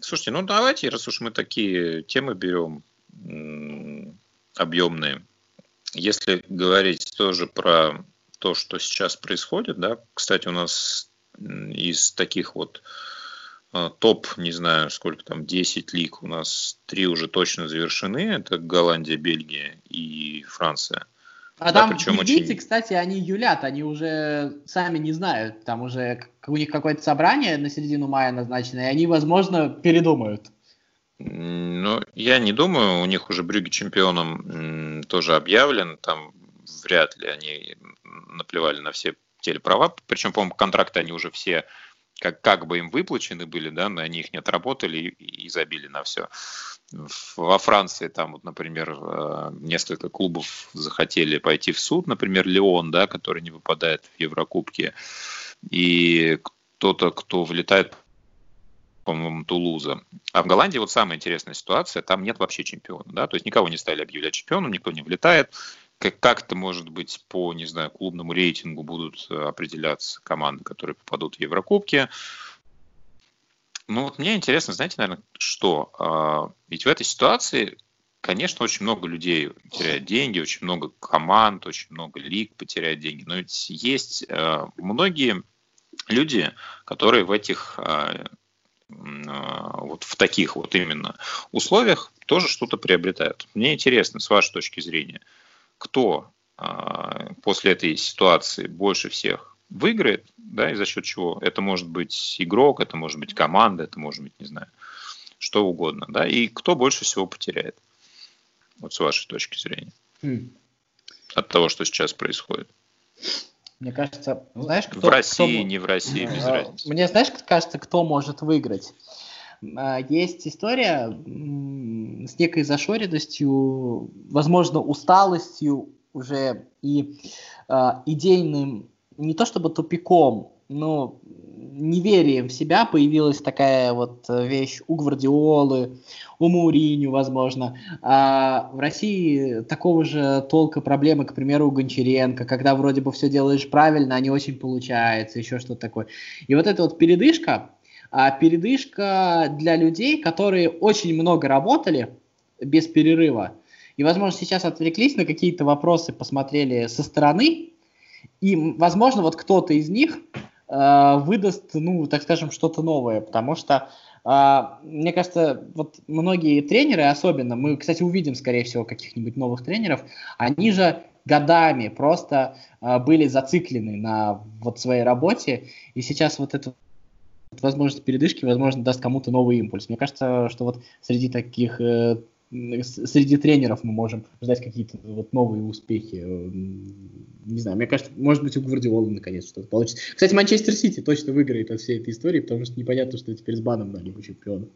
[SPEAKER 2] Слушайте, ну давайте, раз уж мы такие темы берем объемные, если говорить тоже про то, что сейчас происходит, да, кстати, у нас из таких вот а, топ, не знаю, сколько там, 10 лиг, у нас три уже точно завершены, это Голландия, Бельгия и Франция.
[SPEAKER 1] А да, там причем бельгийцы, очень... кстати, они юлят, они уже сами не знают, там уже у них какое-то собрание на середину мая назначено, и они, возможно, передумают.
[SPEAKER 2] Ну, я не думаю, у них уже Брюги чемпионом тоже объявлен, там вряд ли они наплевали на все телеправа, причем, по-моему, контракты они уже все как, как бы им выплачены были, да, но они их не отработали и, и забили на все. Во Франции там, вот, например, э, несколько клубов захотели пойти в суд, например, Леон, да, который не выпадает в Еврокубке, и кто-то, кто влетает по-моему, Тулуза. А в Голландии вот самая интересная ситуация, там нет вообще чемпиона, да, то есть никого не стали объявлять чемпионом, никто не влетает, как, как это может быть по, не знаю, клубному рейтингу будут э, определяться команды, которые попадут в Еврокубки. Ну вот мне интересно, знаете, наверное, что? А, ведь в этой ситуации, конечно, очень много людей теряют деньги, очень много команд, очень много лиг потеряют деньги. Но ведь есть э, многие люди, которые в этих э, вот в таких вот именно условиях тоже что-то приобретают. Мне интересно, с вашей точки зрения, кто а, после этой ситуации больше всех выиграет, да, и за счет чего. Это может быть игрок, это может быть команда, это может быть, не знаю, что угодно, да, и кто больше всего потеряет, вот с вашей точки зрения, mm. от того, что сейчас происходит.
[SPEAKER 1] Мне кажется, знаешь,
[SPEAKER 2] кто... В России, кто... не в России, без а, разницы.
[SPEAKER 1] Мне, знаешь, кажется, кто может выиграть? А, есть история с некой зашоренностью, возможно, усталостью уже и э, идейным, не то чтобы тупиком, но неверием в себя появилась такая вот вещь у Гвардиолы, у Мауриню, возможно. А в России такого же толка проблемы, к примеру, у Гончаренко, когда вроде бы все делаешь правильно, а не очень получается, еще что-то такое. И вот эта вот передышка, а передышка для людей, которые очень много работали без перерыва. И, возможно, сейчас отвлеклись на какие-то вопросы, посмотрели со стороны, и, возможно, вот кто-то из них э, выдаст, ну, так скажем, что-то новое, потому что э, мне кажется, вот многие тренеры, особенно, мы, кстати, увидим, скорее всего, каких-нибудь новых тренеров, они же годами просто э, были зациклены на вот своей работе, и сейчас вот это возможность передышки, возможно, даст кому-то новый импульс. Мне кажется, что вот среди таких э, среди тренеров мы можем ждать какие-то вот новые успехи. Э, не знаю, мне кажется, может быть, у Гвардиолы наконец что-то получится. Кстати, Манчестер Сити точно выиграет от всей этой истории, потому что непонятно, что теперь с баном на Лигу чемпионов.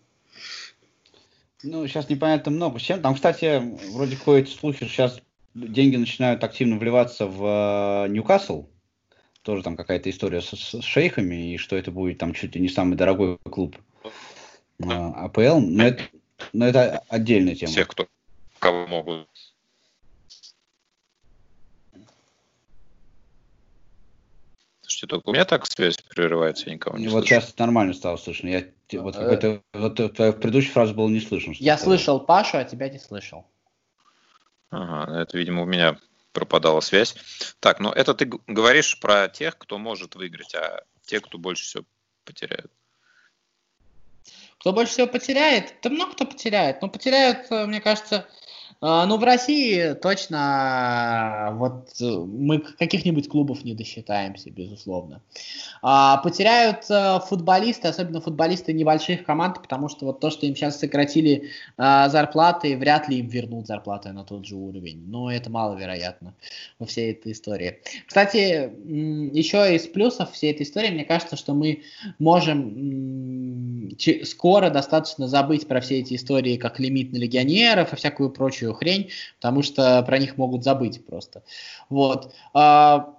[SPEAKER 3] Ну, сейчас непонятно много с чем. Там, кстати, вроде ходят слухи, что сейчас деньги начинают активно вливаться в э, Ньюкасл тоже там какая-то история с, с шейхами, и что это будет там чуть ли не самый дорогой клуб а, АПЛ, но это, но это отдельная тема.
[SPEAKER 2] Все, кто кого могут. Слушайте, только у меня так связь прерывается, я никого не
[SPEAKER 3] Вот слышу. сейчас нормально стало слышно. Я, вот, это, вот твоя предыдущая фраза была не слышно.
[SPEAKER 1] Я слышал Пашу, а тебя не слышал.
[SPEAKER 2] Ага, это, видимо, у меня пропадала связь. Так, ну это ты говоришь про тех, кто может выиграть, а те, кто больше всего потеряют.
[SPEAKER 1] Кто больше всего потеряет? Да много кто потеряет. Но потеряют, мне кажется, ну, в России точно вот мы каких-нибудь клубов не досчитаемся, безусловно. А, потеряют э, футболисты, особенно футболисты небольших команд, потому что вот то, что им сейчас сократили а, зарплаты, вряд ли им вернут зарплаты на тот же уровень. Но это маловероятно во всей этой истории. Кстати, еще из плюсов всей этой истории, мне кажется, что мы можем скоро достаточно забыть про все эти истории, как лимит на легионеров и всякую прочую хрень, потому что про них могут забыть просто. Вот. А,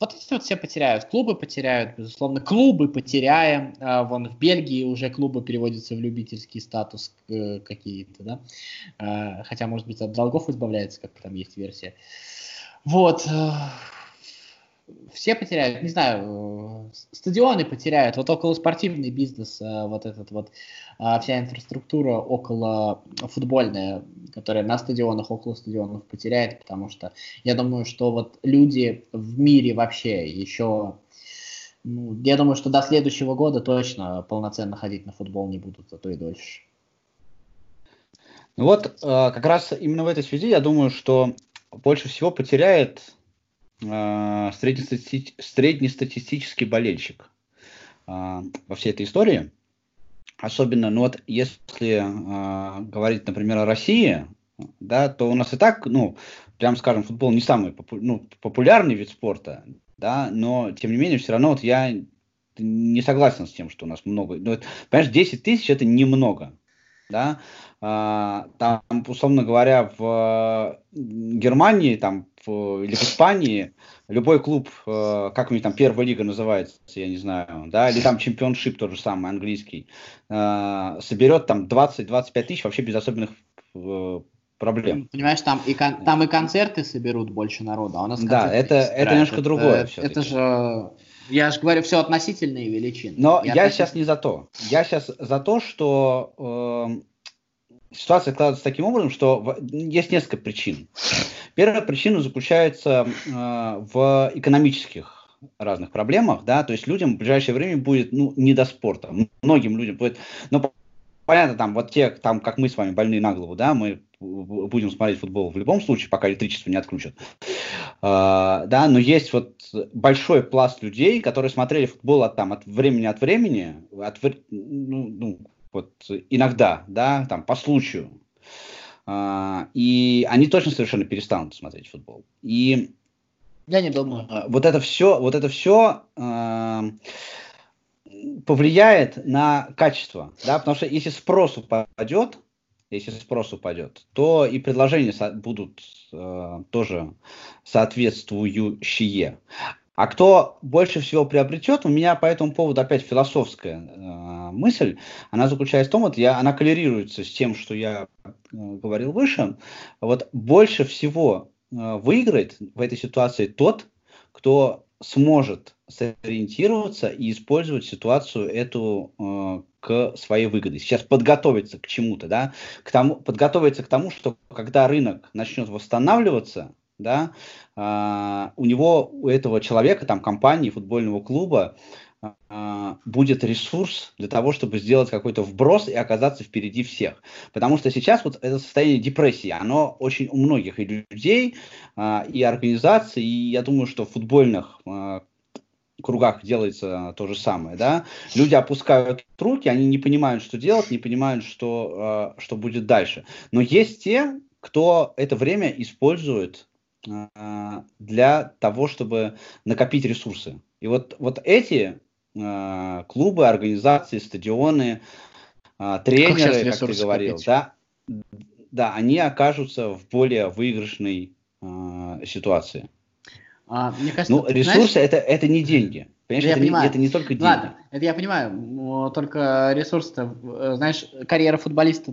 [SPEAKER 1] вот эти вот все потеряют. Клубы потеряют, безусловно. Клубы потеряем. А, вон в Бельгии уже клубы переводятся в любительский статус э, какие-то, да. А, хотя, может быть, от долгов избавляется, как там есть версия. Вот все потеряют, не знаю, стадионы потеряют, вот около спортивный бизнес, э, вот этот вот, а, вся инфраструктура около футбольная, которая на стадионах, около стадионов потеряет, потому что я думаю, что вот люди в мире вообще еще, ну, я думаю, что до следующего года точно полноценно ходить на футбол не будут, а то и дольше.
[SPEAKER 3] Ну вот, э, как раз именно в этой связи я думаю, что больше всего потеряет э, среднестатистический болельщик э, во всей этой истории. Особенно, ну вот если э, говорить, например, о России, да, то у нас и так, ну, прям скажем, футбол не самый попу ну, популярный вид спорта, да, но тем не менее все равно вот я не согласен с тем, что у нас много. Ну, это, понимаешь, 10 тысяч это немного, да, а, там, условно говоря, в Германии там, в, или в Испании любой клуб, э, как у них там первая лига называется, я не знаю, да, или там чемпионшип тот же самый, английский, э, соберет там 20-25 тысяч вообще без особенных э, проблем.
[SPEAKER 1] Понимаешь, там и, кон- там и концерты соберут больше народа, а у нас
[SPEAKER 3] Да, это, это немножко другое
[SPEAKER 1] это, это же, я же говорю, все относительные величины.
[SPEAKER 3] Но я, я сейчас не за то. Я сейчас за то, что э, ситуация складывается таким образом, что есть несколько причин. Первая причина заключается э, в экономических разных проблемах, да, то есть людям в ближайшее время будет, ну, не до спорта, многим людям будет, ну, понятно, там, вот те, там, как мы с вами, больные на голову, да, мы будем смотреть футбол в любом случае, пока электричество не отключат, uh, да, но есть вот большой пласт людей, которые смотрели футбол от, там, от времени от времени, от, ну, ну, вот иногда, да, там, по случаю. А, и они точно совершенно перестанут смотреть футбол. И
[SPEAKER 1] я не думаю.
[SPEAKER 3] А, вот это все, вот это все а, повлияет на качество, да, потому что если спрос упадет, если спрос упадет, то и предложения будут э, тоже соответствующие. А кто больше всего приобретет, у меня по этому поводу опять философская э, мысль. Она заключается в том, вот я, она коллерируется с тем, что я э, говорил выше. Вот больше всего э, выиграет в этой ситуации тот, кто сможет сориентироваться и использовать ситуацию эту э, к своей выгоде. Сейчас подготовиться к чему-то, да, к тому, подготовиться к тому, что когда рынок начнет восстанавливаться, да, а, у него, у этого человека, там, компании, футбольного клуба, будет ресурс для того, чтобы сделать какой-то вброс и оказаться впереди всех. Потому что сейчас вот это состояние депрессии, оно очень у многих и людей, а, и организаций, и я думаю, что в футбольных а, кругах делается то же самое, да, люди опускают руки, они не понимают, что делать, не понимают, что, что будет дальше. Но есть те, кто это время использует а, для того, чтобы накопить ресурсы. И вот, вот эти клубы, организации, стадионы, э, тренеры, как, как ты говорил, да, да, они окажутся в более выигрышной э, ситуации. А, мне кажется, ну, ресурсы знаешь, это, это не деньги.
[SPEAKER 1] Понимаешь, это, понимаю. Не, это не только деньги. Ладно, это я понимаю, только ресурс-то, э, знаешь, карьера футболиста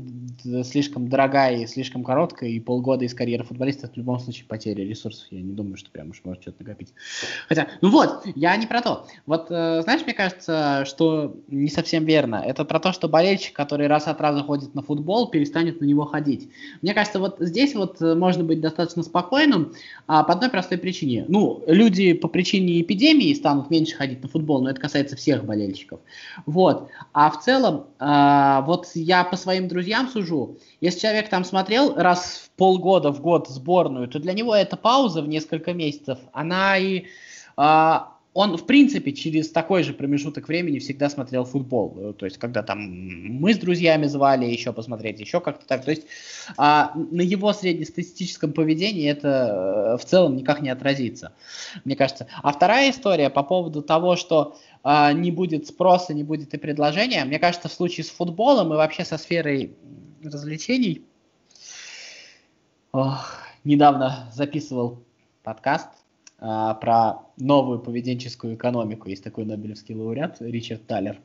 [SPEAKER 1] слишком дорогая и слишком короткая, и полгода из карьеры футболиста в любом случае потеря ресурсов. Я не думаю, что прям уж может что-то накопить. Хотя, ну вот, я не про то. Вот, э, знаешь, мне кажется, что не совсем верно. Это про то, что болельщик, который раз от раза ходит на футбол, перестанет на него ходить. Мне кажется, вот здесь вот э, можно быть достаточно спокойным а, по одной простой причине. Ну, люди по причине эпидемии станут меньше ходить на футбол, но это касается всех болельщиков болельщиков. Вот. А в целом, э, вот я по своим друзьям сужу. Если человек там смотрел раз в полгода, в год сборную, то для него эта пауза в несколько месяцев, она и э, он, в принципе, через такой же промежуток времени всегда смотрел футбол. То есть, когда там мы с друзьями звали еще посмотреть, еще как-то так. То есть, а, на его среднестатистическом поведении это э, в целом никак не отразится, мне кажется. А вторая история по поводу того, что а, не будет спроса, не будет и предложения, мне кажется, в случае с футболом и вообще со сферой развлечений, ох, недавно записывал подкаст а, про новую поведенческую экономику. Есть такой Нобелевский лауреат Ричард Таллер.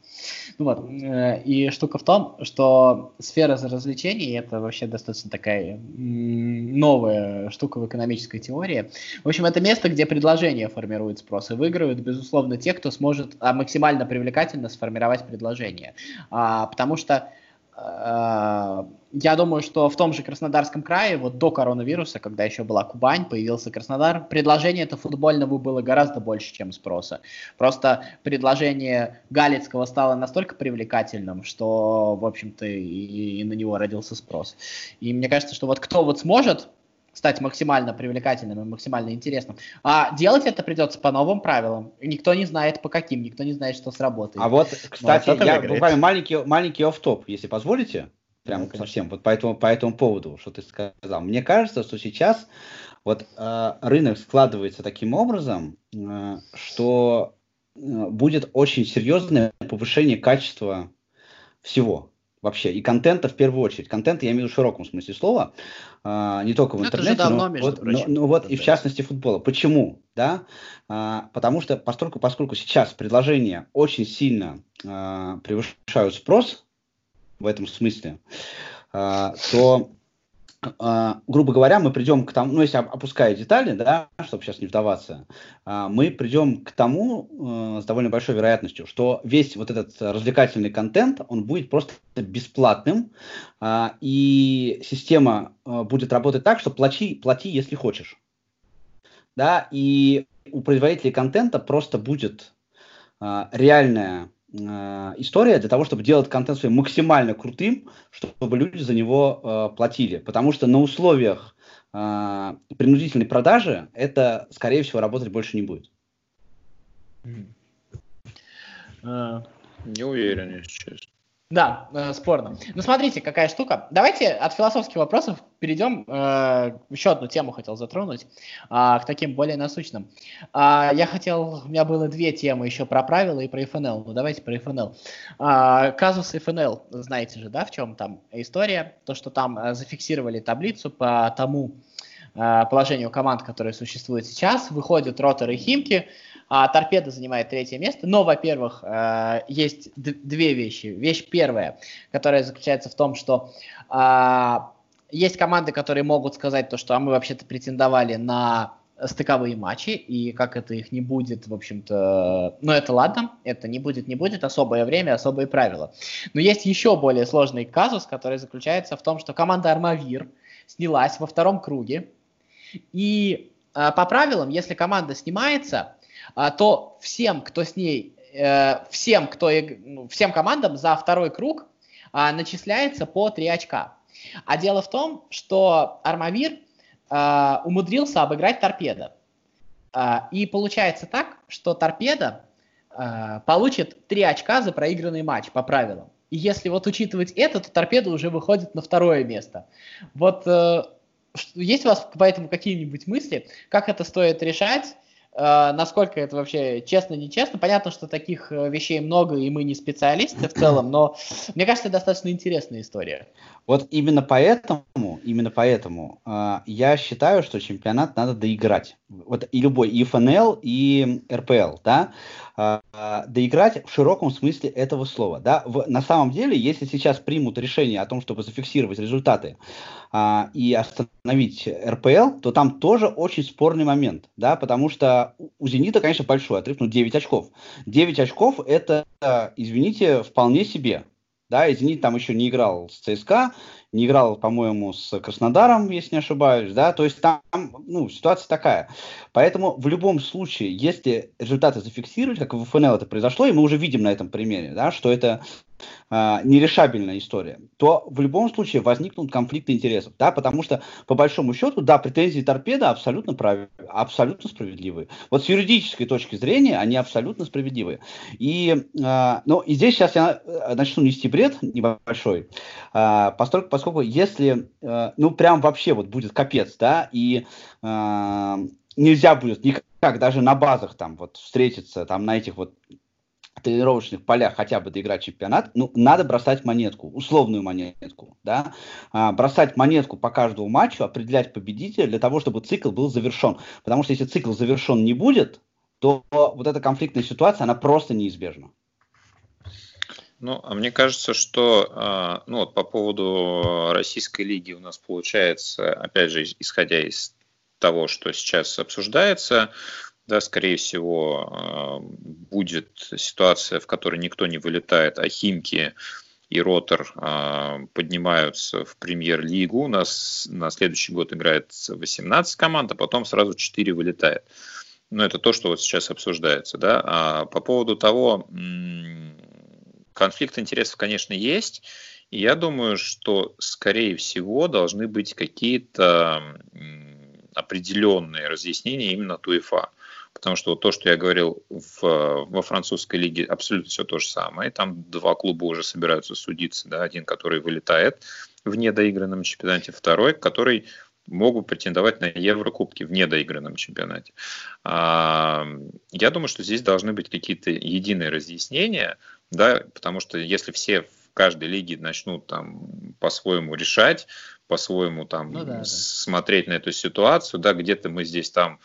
[SPEAKER 1] Ну вот. Э, и штука в том, что сфера развлечений это вообще достаточно такая новая штука в экономической теории. В общем, это место, где предложение формирует спрос. И выигрывают, безусловно, те, кто сможет а, максимально привлекательно сформировать предложение. А, потому что я думаю, что в том же Краснодарском крае, вот до коронавируса, когда еще была Кубань, появился Краснодар, предложение это футбольного было гораздо больше, чем спроса. Просто предложение Галицкого стало настолько привлекательным, что, в общем-то, и, и на него родился спрос. И мне кажется, что вот кто вот сможет стать максимально привлекательным и максимально интересным. А делать это придется по новым правилам. Никто не знает по каким, никто не знает, что сработает.
[SPEAKER 3] А вот, кстати, вот я буквально маленький, маленький оф-топ, если позволите, прям ну, совсем, вот по этому, по этому поводу, что ты сказал. Мне кажется, что сейчас вот э, рынок складывается таким образом, э, что э, будет очень серьезное повышение качества всего вообще, и контента в первую очередь. Контент я имею в виду в широком смысле слова, а, не только в интернете, это давно, но, вот, но, но вот и в частности футбола. Почему? Да? А, потому что поскольку, поскольку сейчас предложения очень сильно а, превышают спрос в этом смысле, а, то грубо говоря, мы придем к тому, ну, если опуская детали, да, чтобы сейчас не вдаваться, uh, мы придем к тому uh, с довольно большой вероятностью, что весь вот этот развлекательный контент, он будет просто бесплатным, и система будет работать так, что плати, плати, если хочешь. Да, и у производителей контента просто будет реальная Э, история для того, чтобы делать контент свой максимально крутым, чтобы люди за него э, платили. Потому что на условиях э, принудительной продажи это, скорее всего, работать больше не будет.
[SPEAKER 2] Не уверен, если честно.
[SPEAKER 1] Да, э, спорно. Ну, смотрите, какая штука. Давайте от философских вопросов перейдем. Э, еще одну тему хотел затронуть, э, к таким более насущным. Э, я хотел, у меня было две темы еще про правила и про FNL. Ну, давайте про FNL. Э, казус FNL, знаете же, да, в чем там история? То, что там э, зафиксировали таблицу по тому э, положению команд, которые существуют сейчас. Выходят роторы химки, а торпеда занимает третье место. Но, во-первых, э, есть две вещи. Вещь первая, которая заключается в том, что э, есть команды, которые могут сказать то, что а мы вообще-то претендовали на стыковые матчи, и как это их не будет, в общем-то, ну это ладно, это не будет, не будет, особое время, особые правила. Но есть еще более сложный казус, который заключается в том, что команда Армавир снялась во втором круге, и э, по правилам, если команда снимается, а, то всем, кто с ней, э, всем, кто, ну, всем командам за второй круг а, начисляется по 3 очка. А дело в том, что Армавир а, умудрился обыграть торпеда. И получается так, что торпеда получит 3 очка за проигранный матч по правилам. И если вот учитывать это, то торпеда уже выходит на второе место. Вот э, есть у вас поэтому какие-нибудь мысли, как это стоит решать? Э, насколько это вообще честно, нечестно. Понятно, что таких э, вещей много, и мы не специалисты в целом, но мне кажется, достаточно интересная история.
[SPEAKER 3] Вот именно поэтому, именно поэтому э, я считаю, что чемпионат надо доиграть. Вот и любой, и ФНЛ, и РПЛ, да, э, доиграть в широком смысле этого слова, да. В, на самом деле, если сейчас примут решение о том, чтобы зафиксировать результаты э, и остановить РПЛ, то там тоже очень спорный момент, да, потому что у Зенита, конечно, большой отрыв, ну 9 очков. 9 очков это, извините, вполне себе, да, и «Зенит» там еще не играл с ЦСКА, не играл, по-моему, с Краснодаром, если не ошибаюсь, да, то есть там, ну, ситуация такая. Поэтому в любом случае, если результаты зафиксировать, как в ФНЛ это произошло, и мы уже видим на этом примере, да, что это э, нерешабельная история, то в любом случае возникнут конфликты интересов, да, потому что по большому счету, да, претензии торпеда абсолютно правильные, абсолютно справедливые. Вот с юридической точки зрения они абсолютно справедливые. И, э, ну, и здесь сейчас я э, начну нести бред небольшой, э, поскольку, поскольку если, э, ну, прям вообще вот будет капец, да, и э, нельзя будет никак даже на базах там вот встретиться, там на этих вот тренировочных полях хотя бы доиграть чемпионат, ну, надо бросать монетку, условную монетку, да, а, бросать монетку по каждому матчу, определять победителя для того, чтобы цикл был завершен. Потому что если цикл завершен не будет, то вот эта конфликтная ситуация, она просто неизбежна.
[SPEAKER 2] Ну, а мне кажется, что а, ну, вот по поводу российской лиги у нас получается, опять же, исходя из того, что сейчас обсуждается, да, скорее всего, а, будет ситуация, в которой никто не вылетает, а Химки и Ротор а, поднимаются в премьер-лигу. У нас на следующий год играет 18 команд, а потом сразу 4 вылетает. Но это то, что вот сейчас обсуждается. Да? А по поводу того, конфликт интересов, конечно, есть. И я думаю, что, скорее всего, должны быть какие-то определенные разъяснения именно от УЕФА потому что вот то, что я говорил в, во французской лиге, абсолютно все то же самое. Там два клуба уже собираются судиться, да, один, который вылетает в недоигранном чемпионате, второй, который могут претендовать на Еврокубки в недоигранном чемпионате. Я думаю, что здесь должны быть какие-то единые разъяснения, да, потому что если все в каждой лиге начнут там по-своему решать, по-своему там ну, да, смотреть да. на эту ситуацию, да, где-то мы здесь там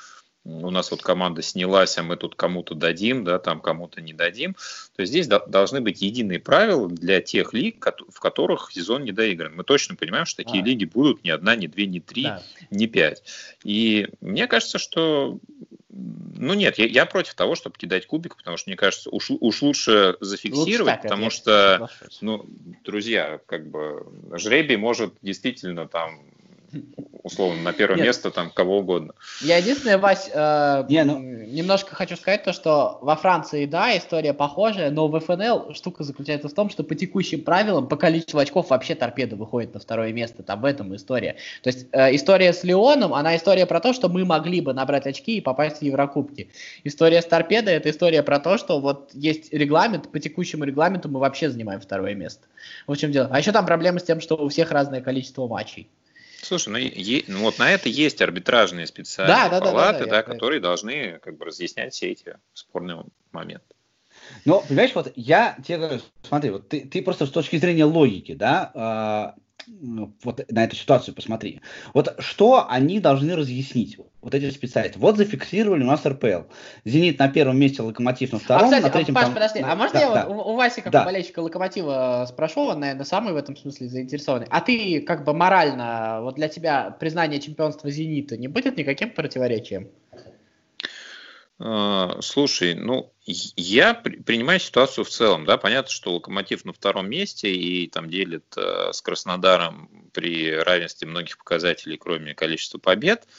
[SPEAKER 2] у нас вот команда снялась, а мы тут кому-то дадим, да, там кому-то не дадим, то здесь должны быть единые правила для тех лиг, в которых сезон не доигран. Мы точно понимаем, что такие а. лиги будут ни одна, ни две, ни три, да. ни пять. И мне кажется, что ну нет, я, я против того, чтобы кидать кубик, потому что мне кажется, уж, уж лучше зафиксировать, лучше так, потому что, ну, друзья, как бы жребий может действительно там условно, на первое Нет. место там кого угодно.
[SPEAKER 1] Я единственное, Вась, э, Не, ну... немножко хочу сказать то, что во Франции, да, история похожая, но в ФНЛ штука заключается в том, что по текущим правилам, по количеству очков вообще торпеда выходит на второе место, там в этом история. То есть э, история с Леоном, она история про то, что мы могли бы набрать очки и попасть в Еврокубки. История с торпедой, это история про то, что вот есть регламент, по текущему регламенту мы вообще занимаем второе место. В чем дело. А еще там проблема с тем, что у всех разное количество матчей.
[SPEAKER 2] Слушай, ну, е, ну вот на это есть арбитражные специальные да, да, палаты, да, да, да, да, которые должны как бы разъяснять все эти спорные моменты.
[SPEAKER 3] Ну, понимаешь, вот я тебе говорю, смотри, вот ты, ты просто с точки зрения логики, да, а, вот на эту ситуацию посмотри. Вот что они должны разъяснить, вот эти специалисты. Вот зафиксировали у нас РПЛ. Зенит на первом месте, Локомотив на втором, а, кстати, на третьем...
[SPEAKER 1] Паш, там... подожди, а можно да, я да. вот у, у Васи, как да. у болельщика Локомотива, спрошу, он, наверное, самый в этом смысле заинтересованный. А ты, как бы морально, вот для тебя признание чемпионства Зенита не будет никаким противоречием?
[SPEAKER 2] А, слушай, ну, я принимаю ситуацию в целом, да, понятно, что Локомотив на втором месте и там делит э, с Краснодаром при равенстве многих показателей, кроме количества побед,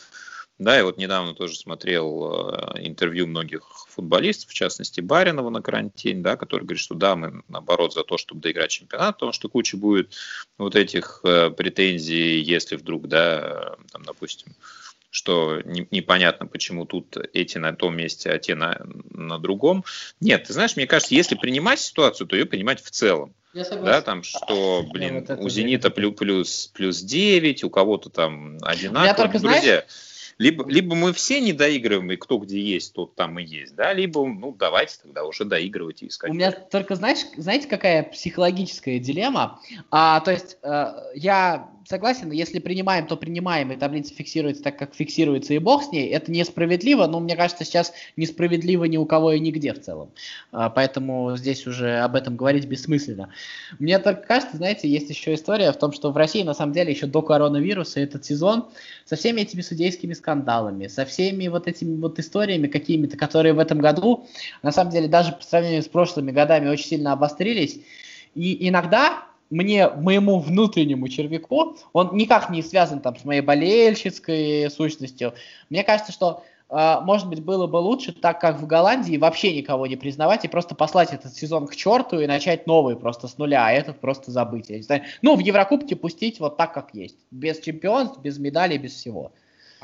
[SPEAKER 2] да, и вот недавно тоже смотрел э, интервью многих футболистов, в частности Баринова на карантине, да, который говорит, что да, мы наоборот за то, чтобы доиграть чемпионат, потому что куча будет вот этих э, претензий, если вдруг, да, там, допустим, что не, непонятно, почему тут эти на том месте, а те на, на другом. Нет, ты знаешь, мне кажется, если принимать ситуацию, то ее принимать в целом. Да, там, что, блин, вот у «Зенита» плюс, плюс, плюс 9, у кого-то там одинаково. Я только, Друзья, знаешь, либо, либо мы все не доигрываем, и кто где есть, тот там и есть, да, либо, ну, давайте тогда уже доигрывать и искать.
[SPEAKER 1] У меня только, знаешь, знаете, какая психологическая дилемма? А, то есть, э, я согласен, если принимаем, то принимаем, и таблица фиксируется так, как фиксируется, и бог с ней. Это несправедливо, но мне кажется, сейчас несправедливо ни у кого и нигде в целом. А, поэтому здесь уже об этом говорить бессмысленно. Мне только кажется, знаете, есть еще история в том, что в России, на самом деле, еще до коронавируса этот сезон со всеми этими судейскими скандалами, со всеми вот этими вот историями какими-то, которые в этом году, на самом деле, даже по сравнению с прошлыми годами очень сильно обострились. И иногда мне, моему внутреннему червяку, он никак не связан там с моей болельщицкой сущностью. Мне кажется, что э, может быть, было бы лучше, так как в Голландии, вообще никого не признавать и просто послать этот сезон к черту и начать новый просто с нуля, а этот просто забыть. Ну, в Еврокубке пустить вот так, как есть. Без чемпионств, без медалей, без всего.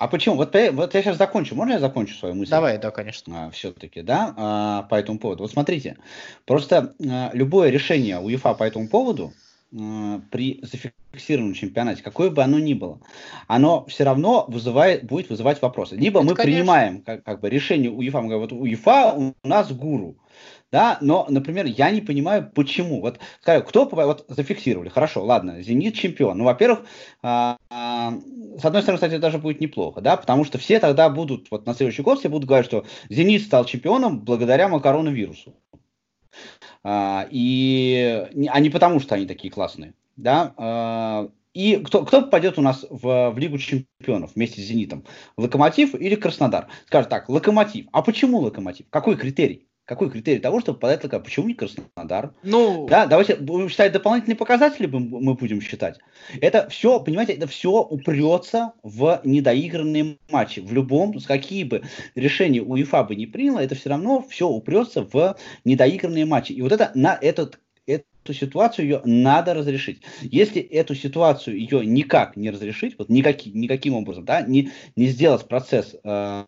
[SPEAKER 3] А почему? Вот, вот я сейчас закончу. Можно я закончу свою мысль?
[SPEAKER 1] Давай, да, конечно.
[SPEAKER 3] А, все-таки, да, а, по этому поводу. Вот смотрите, просто а, любое решение УЕФА по этому поводу при зафиксированном чемпионате, какое бы оно ни было, оно все равно вызывает, будет вызывать вопросы. Либо Это мы конечно. принимаем как, как бы решение УЕФА, мы говорим, вот УЕФА у нас гуру, да, но, например, я не понимаю, почему. Вот, скажу, кто вот зафиксировали, хорошо, ладно, Зенит чемпион. Ну, во-первых, а, а, с одной стороны, кстати, даже будет неплохо, да, потому что все тогда будут, вот на следующий год все будут говорить, что Зенит стал чемпионом благодаря коронавирусу. А, и а не потому, что они такие классные, да. А, и кто, кто попадет у нас в, в Лигу чемпионов вместе с «Зенитом»? Локомотив или Краснодар? Скажет так, Локомотив. А почему Локомотив? Какой критерий? Какой критерий того, чтобы подать локомотив? Почему не Краснодар? Ну... Да, давайте будем считать дополнительные показатели, мы будем считать. Это все, понимаете, это все упрется в недоигранные матчи. В любом, какие бы решения УЕФА бы не приняло, это все равно все упрется в недоигранные матчи. И вот это на этот эту ситуацию ее надо разрешить. Если эту ситуацию ее никак не разрешить, вот никаким, никаким образом, да, не, не сделать процесс э,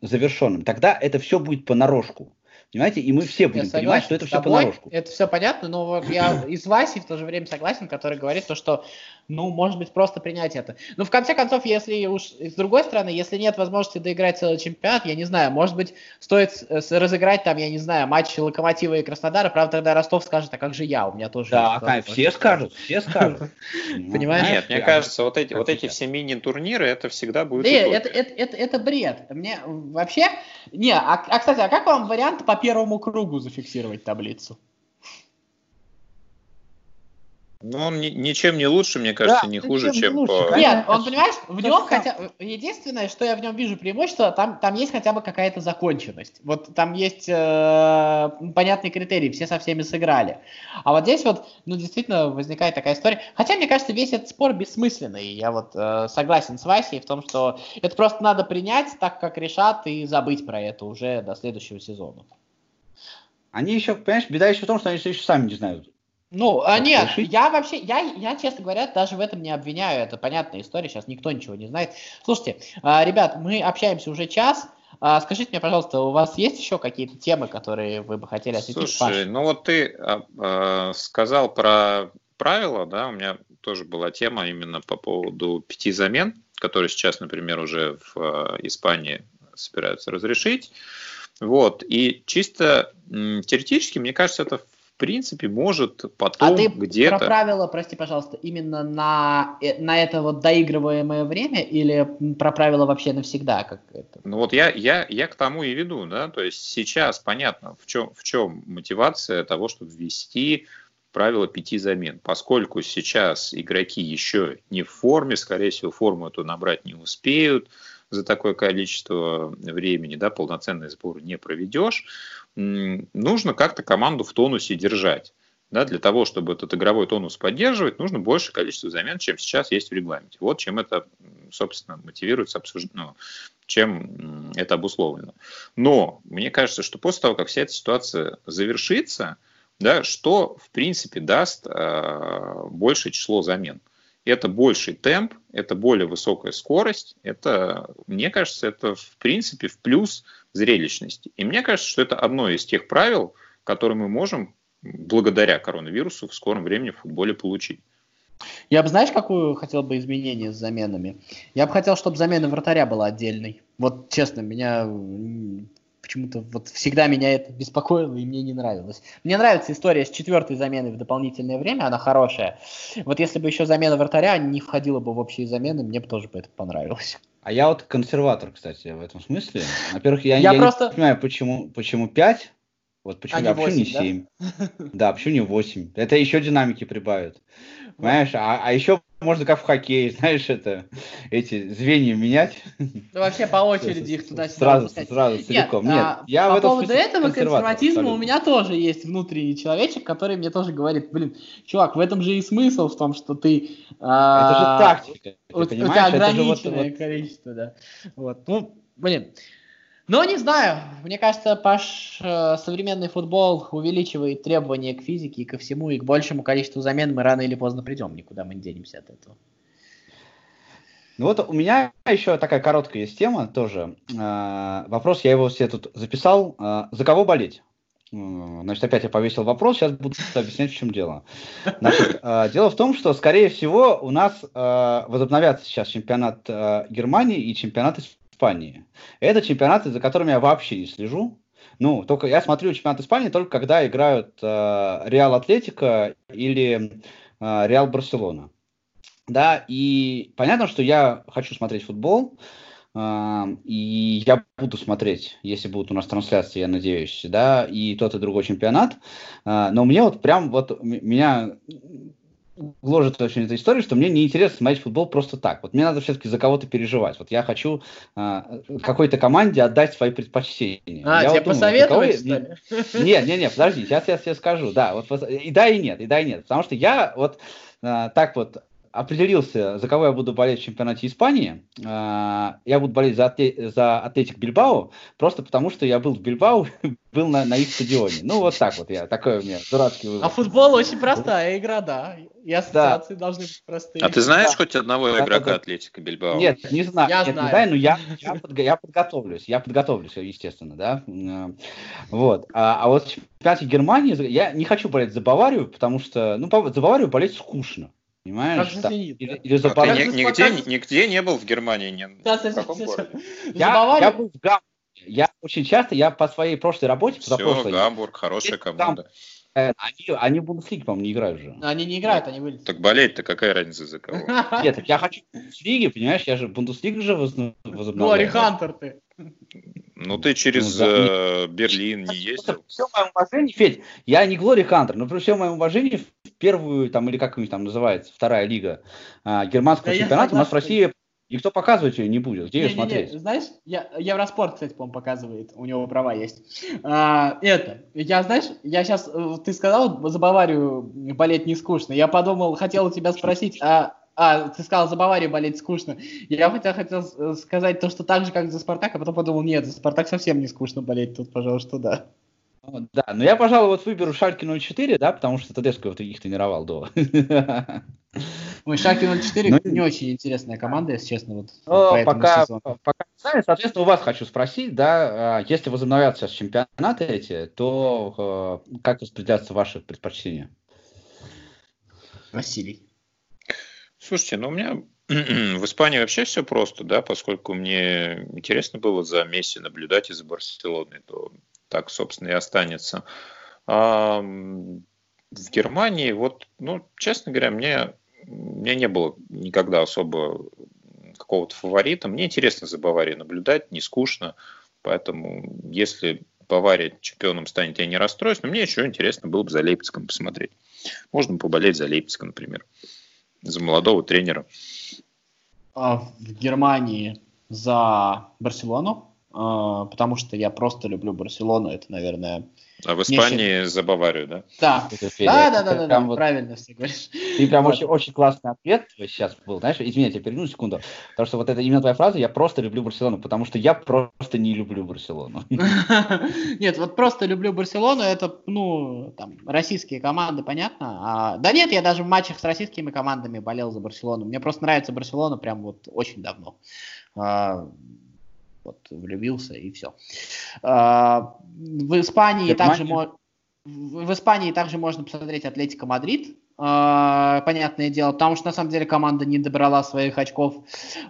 [SPEAKER 3] завершенным, тогда это все будет понарошку. Понимаете? И мы все будем я понимать, что это все понарошку.
[SPEAKER 1] Это все понятно, но вот я из Васи в то же время согласен, который говорит то, что, ну, может быть, просто принять это. Но в конце концов, если уж с другой стороны, если нет возможности доиграть целый чемпионат, я не знаю, может быть, стоит разыграть там, я не знаю, матчи Локомотива и Краснодара, правда, тогда Ростов скажет, а как же я, у меня тоже...
[SPEAKER 3] Да, есть, все скажут, все скажут.
[SPEAKER 2] Понимаешь? Нет, мне кажется, вот эти, вот эти все мини-турниры, это всегда будет...
[SPEAKER 1] Нет, это, это, это, это бред. Мне вообще... Не, а, а, кстати, а как вам вариант по первому кругу зафиксировать таблицу.
[SPEAKER 2] Ну, он ни, ничем не лучше, мне кажется, да, не хуже, чем
[SPEAKER 1] не по... Нет, он, понимаешь, в нем хотя... Единственное, что я в нем вижу преимущество, там, там есть хотя бы какая-то законченность. Вот там есть э, понятные критерии, все со всеми сыграли. А вот здесь вот, ну, действительно возникает такая история. Хотя, мне кажется, весь этот спор бессмысленный. Я вот э, согласен с Васей в том, что это просто надо принять так, как решат, и забыть про это уже до следующего сезона.
[SPEAKER 3] Они еще, понимаешь, беда еще в том, что они еще сами не знают.
[SPEAKER 1] Ну, а нет, решить? я вообще, я, я, честно говоря, даже в этом не обвиняю. Это понятная история, сейчас никто ничего не знает. Слушайте, а, ребят, мы общаемся уже час. А, скажите мне, пожалуйста, у вас есть еще какие-то темы, которые вы бы хотели осветить?
[SPEAKER 2] Слушай, Паш? ну вот ты э, сказал про правила, да, у меня тоже была тема именно по поводу пяти замен, которые сейчас, например, уже в Испании собираются разрешить. Вот. И чисто теоретически, мне кажется, это принципе может потом
[SPEAKER 1] а ты
[SPEAKER 2] где-то...
[SPEAKER 1] про правила, прости, пожалуйста, именно на, э, на это вот доигрываемое время или про правила вообще навсегда? Как это?
[SPEAKER 2] Ну вот я, я, я к тому и веду, да, то есть сейчас понятно, в чем, в чем мотивация того, чтобы ввести правило пяти замен. Поскольку сейчас игроки еще не в форме, скорее всего, форму эту набрать не успеют, за такое количество времени, да, полноценный сбор не проведешь, нужно как-то команду в тонусе держать. Да, для того, чтобы этот игровой тонус поддерживать, нужно больше количество замен, чем сейчас есть в регламенте. Вот чем это, собственно, мотивируется, обсуж... ну, чем это обусловлено. Но мне кажется, что после того, как вся эта ситуация завершится, да, что, в принципе, даст э, большее число замен – это больший темп, это более высокая скорость, это, мне кажется, это в принципе в плюс зрелищности. И мне кажется, что это одно из тех правил, которые мы можем благодаря коронавирусу в скором времени в футболе получить.
[SPEAKER 1] Я бы, знаешь, какую хотел бы изменение с заменами? Я бы хотел, чтобы замена вратаря была отдельной. Вот честно, меня почему-то вот всегда меня это беспокоило и мне не нравилось. Мне нравится история с четвертой заменой в дополнительное время, она хорошая. Вот если бы еще замена вратаря не входила бы в общие замены, мне бы тоже бы это понравилось.
[SPEAKER 3] А я вот консерватор, кстати, в этом смысле. Во-первых, я, я, я просто... не понимаю, почему, почему 5, вот почему, а не 8, почему не 7. Да? да, почему не 8? Это еще динамики прибавят. Понимаешь? А, а еще можно как в хоккее, знаешь, это, эти звенья менять.
[SPEAKER 1] Ну, вообще по очереди их туда-сюда
[SPEAKER 3] Сразу, выпускать. сразу, целиком. Нет, Нет
[SPEAKER 1] а, я по в поводу этого консерватизма абсолютно. у меня тоже есть внутренний человечек, который мне тоже говорит, блин, чувак, в этом же и смысл в том, что ты...
[SPEAKER 3] А, это же тактика,
[SPEAKER 1] у, у тебя ограниченное вот, количество, да. Вот, ну, блин, но не знаю, мне кажется, Паш, э, современный футбол увеличивает требования к физике и ко всему, и к большему количеству замен мы рано или поздно придем, никуда мы не денемся от этого.
[SPEAKER 3] Ну вот у меня еще такая короткая есть тема тоже. Э, вопрос, я его все тут записал. Э, за кого болеть? Значит, опять я повесил вопрос, сейчас буду объяснять, в чем дело. Значит, дело в том, что, скорее всего, у нас возобновятся сейчас чемпионат Германии и чемпионат Испании. Это чемпионаты, за которыми я вообще не слежу. Ну, только я смотрю чемпионат Испании только когда играют э, Реал Атлетика или э, Реал Барселона. Да, и понятно, что я хочу смотреть футбол, э, и я буду смотреть, если будут у нас трансляции, я надеюсь, да, и тот и другой чемпионат. Э, но мне вот прям вот меня гложет очень эта история, что мне неинтересно смотреть футбол просто так. Вот мне надо все-таки за кого-то переживать. Вот я хочу э, какой-то команде отдать свои предпочтения.
[SPEAKER 1] А,
[SPEAKER 3] я
[SPEAKER 1] тебе вот посоветовать,
[SPEAKER 3] думаю, что ли? Нет, нет, нет, подожди, сейчас я тебе скажу. Да, вот и да, и нет, и да, и нет. Потому что я вот э, так вот определился, за кого я буду болеть в чемпионате Испании. А, я буду болеть за, за Атлетик Бильбао, просто потому что я был в Бильбао, был на, на их стадионе. Ну, вот так вот я, такой у меня дурацкий выбор.
[SPEAKER 1] А футбол очень простая игра, да. И ассоциации да. должны быть простые.
[SPEAKER 2] А ты знаешь да. хоть одного да, игрока да. Атлетика Бильбао?
[SPEAKER 3] Нет, не знаю. Я нет, знаю. Не знаю, но я, я, под, я подготовлюсь. Я подготовлюсь, естественно, да. Вот. А, а вот в чемпионате Германии я не хочу болеть за Баварию, потому что, ну, за Баварию болеть скучно. Понимаешь?
[SPEAKER 2] Как да. или, или за а ты ни, нигде, нигде не был в Германии? Не,
[SPEAKER 3] да, в каком городе? Я, я был в Гамбурге. Я очень часто, я по своей прошлой работе,
[SPEAKER 2] Все, прошлой, Гамбург, хорошая команда.
[SPEAKER 3] Там, они, они в Бундеслиге, по-моему, не играют же.
[SPEAKER 1] Они не играют, они вылетели.
[SPEAKER 2] Так болеть-то какая разница за кого?
[SPEAKER 3] Нет, я хочу в Бундеслиге, понимаешь, я же Бундеслигу же возобновляю.
[SPEAKER 1] Глори Хантер ты.
[SPEAKER 2] Ну, ты через ну, да. э, Берлин не ездил.
[SPEAKER 3] Все мое уважение, Федь, я не Глори Хантер, но при всем моем уважении в первую, там, или как у них там называется, вторая лига э, германского да чемпионата у нас в России никто показывать ее не будет. Где не, ее не, смотреть?
[SPEAKER 1] Не, знаешь, я, Евроспорт, кстати, по-моему, показывает, у него права есть. А, это, я, знаешь, я сейчас, э, ты сказал, за Баварию болеть не скучно. Я подумал, хотел у тебя спросить, а а, ты сказал, за Баварию болеть скучно. Я хотел, хотел сказать то, что так же, как за Спартак, а потом подумал, нет, за Спартак совсем не скучно болеть, тут, пожалуй, что да.
[SPEAKER 3] Да, но я, пожалуй, вот выберу Шальки 04, да, потому что Тедеско вот их тренировал до.
[SPEAKER 1] Ой, Шальки 04 ну, не очень интересная команда, если честно. Вот,
[SPEAKER 3] пока, пока не знаю, соответственно, у вас хочу спросить, да, а, если возобновятся сейчас чемпионаты эти, то э, как распределяться ваши предпочтения?
[SPEAKER 1] Василий.
[SPEAKER 2] Слушайте, ну у меня в Испании вообще все просто, да, поскольку мне интересно было за Месси наблюдать из Барселоны, то так, собственно, и останется. А в Германии, вот, ну, честно говоря, мне, мне не было никогда особо какого-то фаворита. Мне интересно за Баварией наблюдать, не скучно. Поэтому, если Бавария чемпионом станет, я не расстроюсь. Но мне еще интересно было бы за Лейпцигом посмотреть. Можно поболеть за Лейпцига, например за молодого тренера?
[SPEAKER 1] А, в Германии за Барселону, потому что я просто люблю Барселону. Это, наверное,
[SPEAKER 2] а в Испании Нечего. за Баварию, да?
[SPEAKER 1] Да, да, да, да, да, да, вот... правильно все говоришь.
[SPEAKER 3] Ты прям очень, очень классный ответ сейчас был, знаешь, извини, я тебя перейду секунду, потому что вот это именно твоя фраза, я просто люблю Барселону, потому что я просто не люблю Барселону.
[SPEAKER 1] Нет, вот просто люблю Барселону, это, ну, там, российские команды, понятно? А, да нет, я даже в матчах с российскими командами болел за Барселону, мне просто нравится Барселона прям вот очень давно. Вот влюбился и все. А, в Испании также в Испании также можно посмотреть Атлетика Мадрид. А, понятное дело, потому что на самом деле команда не добрала своих очков.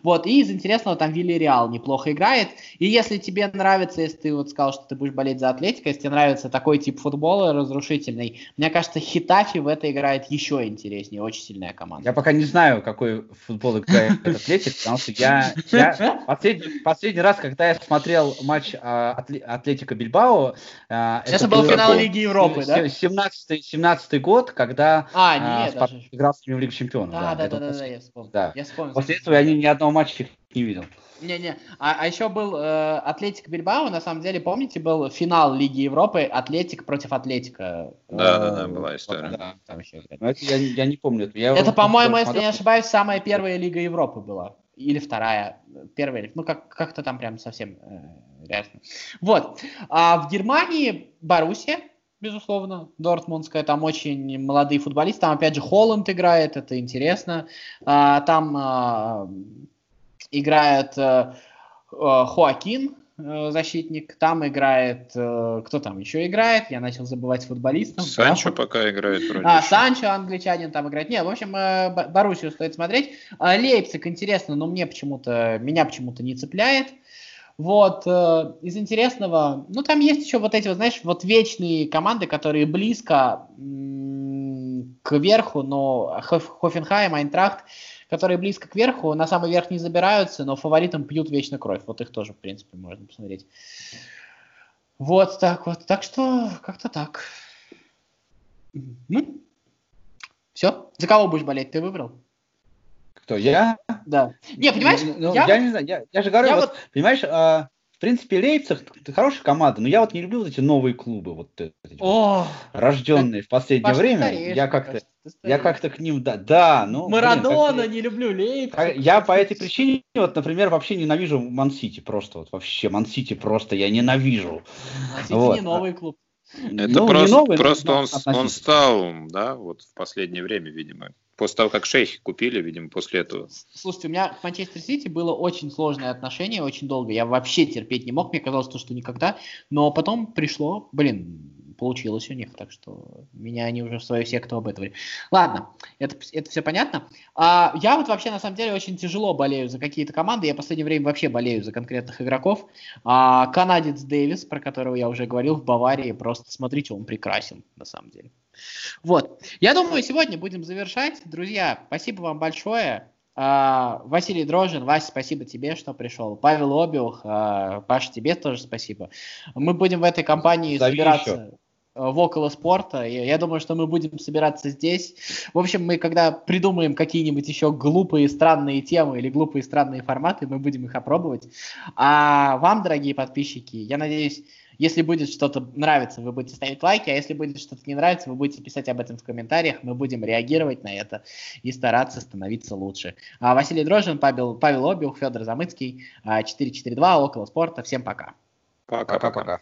[SPEAKER 1] Вот, и из интересного там Вильярреал неплохо играет. И если тебе нравится, если ты вот сказал, что ты будешь болеть за Атлетико, если тебе нравится такой тип футбола разрушительный, мне кажется, Хетафе в это играет еще интереснее, очень сильная команда.
[SPEAKER 3] Я пока не знаю, какой футбол играет Атлетик, потому что я, я последний, последний раз, когда я смотрел матч а, Атлетика Бильбао,
[SPEAKER 1] а, это был финал Лиги Европы, да?
[SPEAKER 3] 17 17 год, когда
[SPEAKER 1] а,
[SPEAKER 3] А, нет, даже... играл с ними в Лигу Чемпионов. Да, да, да, да, да, я вспомнил. Да. Я вспомнил. После этого я ни, ни одного матча не видел.
[SPEAKER 1] Не-не, а, а еще был э, Атлетик Бильбао, на самом деле, помните, был финал Лиги Европы, Атлетик против Атлетика.
[SPEAKER 2] Да, да, да, была история. Да, там
[SPEAKER 3] еще, Но это я, я не помню.
[SPEAKER 1] Я это, по-моему, если не ошибаюсь, самая первая Лига Европы была. Или вторая, первая, ну как, как-то там прям совсем э. Вот, а в Германии Боруссия, безусловно, Дортмундская, там очень молодые футболисты, там опять же Холланд играет, это интересно, а, там а, играет а, Хоакин, защитник, там играет, кто там еще играет, я начал забывать футболистов.
[SPEAKER 2] Санчо да, пока играет
[SPEAKER 1] вроде. А, Санчо, англичанин там играет. Не, в общем, Боруссию стоит смотреть. Лейпциг интересно, но мне почему-то, меня почему-то не цепляет. Вот, э, из интересного, ну, там есть еще вот эти, вот, знаешь, вот вечные команды, которые близко к верху, но Хоф, Хофенхайм, Айнтрахт, которые близко к верху, на самый верх не забираются, но фаворитам пьют вечно кровь. Вот их тоже, в принципе, можно посмотреть. Вот так вот. Так что, как-то так. Ну, все. За кого будешь болеть? Ты выбрал?
[SPEAKER 3] Кто, я?
[SPEAKER 1] Да. Не, понимаешь,
[SPEAKER 3] ну, я... я не знаю, я, я же говорю, я вот, вот... понимаешь, а, в принципе, Лейпциг хорошая команда, но я вот не люблю вот эти новые клубы, вот эти О, рожденные в последнее Паша, время. Стареешь, я как-то, я как-то к ним, да, да, ну.
[SPEAKER 1] Марадона, не люблю Лейпциг.
[SPEAKER 3] Я по этой причине, вот, например, вообще ненавижу Ман-Сити, просто вот вообще Ман-Сити просто я ненавижу.
[SPEAKER 1] Ман-Сити вот. не новый клуб.
[SPEAKER 2] Это ну, просто, новый, просто он, он стал, да, вот в последнее время, видимо, После того, как шейхи купили, видимо, после этого.
[SPEAKER 1] Слушайте, у меня к Манчестер Сити было очень сложное отношение, очень долго. Я вообще терпеть не мог, мне казалось, что, что никогда. Но потом пришло, блин, получилось у них, так что меня они уже в свою секту обэтовали. Ладно, это, это все понятно. А, я вот вообще на самом деле очень тяжело болею за какие-то команды. Я в последнее время вообще болею за конкретных игроков. А, канадец Дэвис, про которого я уже говорил, в Баварии, просто смотрите, он прекрасен на самом деле. Вот. Я думаю, сегодня будем завершать. Друзья, спасибо вам большое. Uh, Василий Дрожин, Вася, спасибо тебе, что пришел. Павел Обиух, uh, Паша, тебе тоже спасибо. Мы будем в этой компании Зови собираться еще. В около спорта. Я, думаю, что мы будем собираться здесь. В общем, мы когда придумаем какие-нибудь еще глупые странные темы или глупые странные форматы, мы будем их опробовать. А вам, дорогие подписчики, я надеюсь, если будет что-то нравиться, вы будете ставить лайки, а если будет что-то не нравиться, вы будете писать об этом в комментариях, мы будем реагировать на это и стараться становиться лучше. А Василий Дрожин, Павел, Павел Обиух, Федор Замыцкий, 442, Около спорта. Всем пока.
[SPEAKER 2] Пока-пока.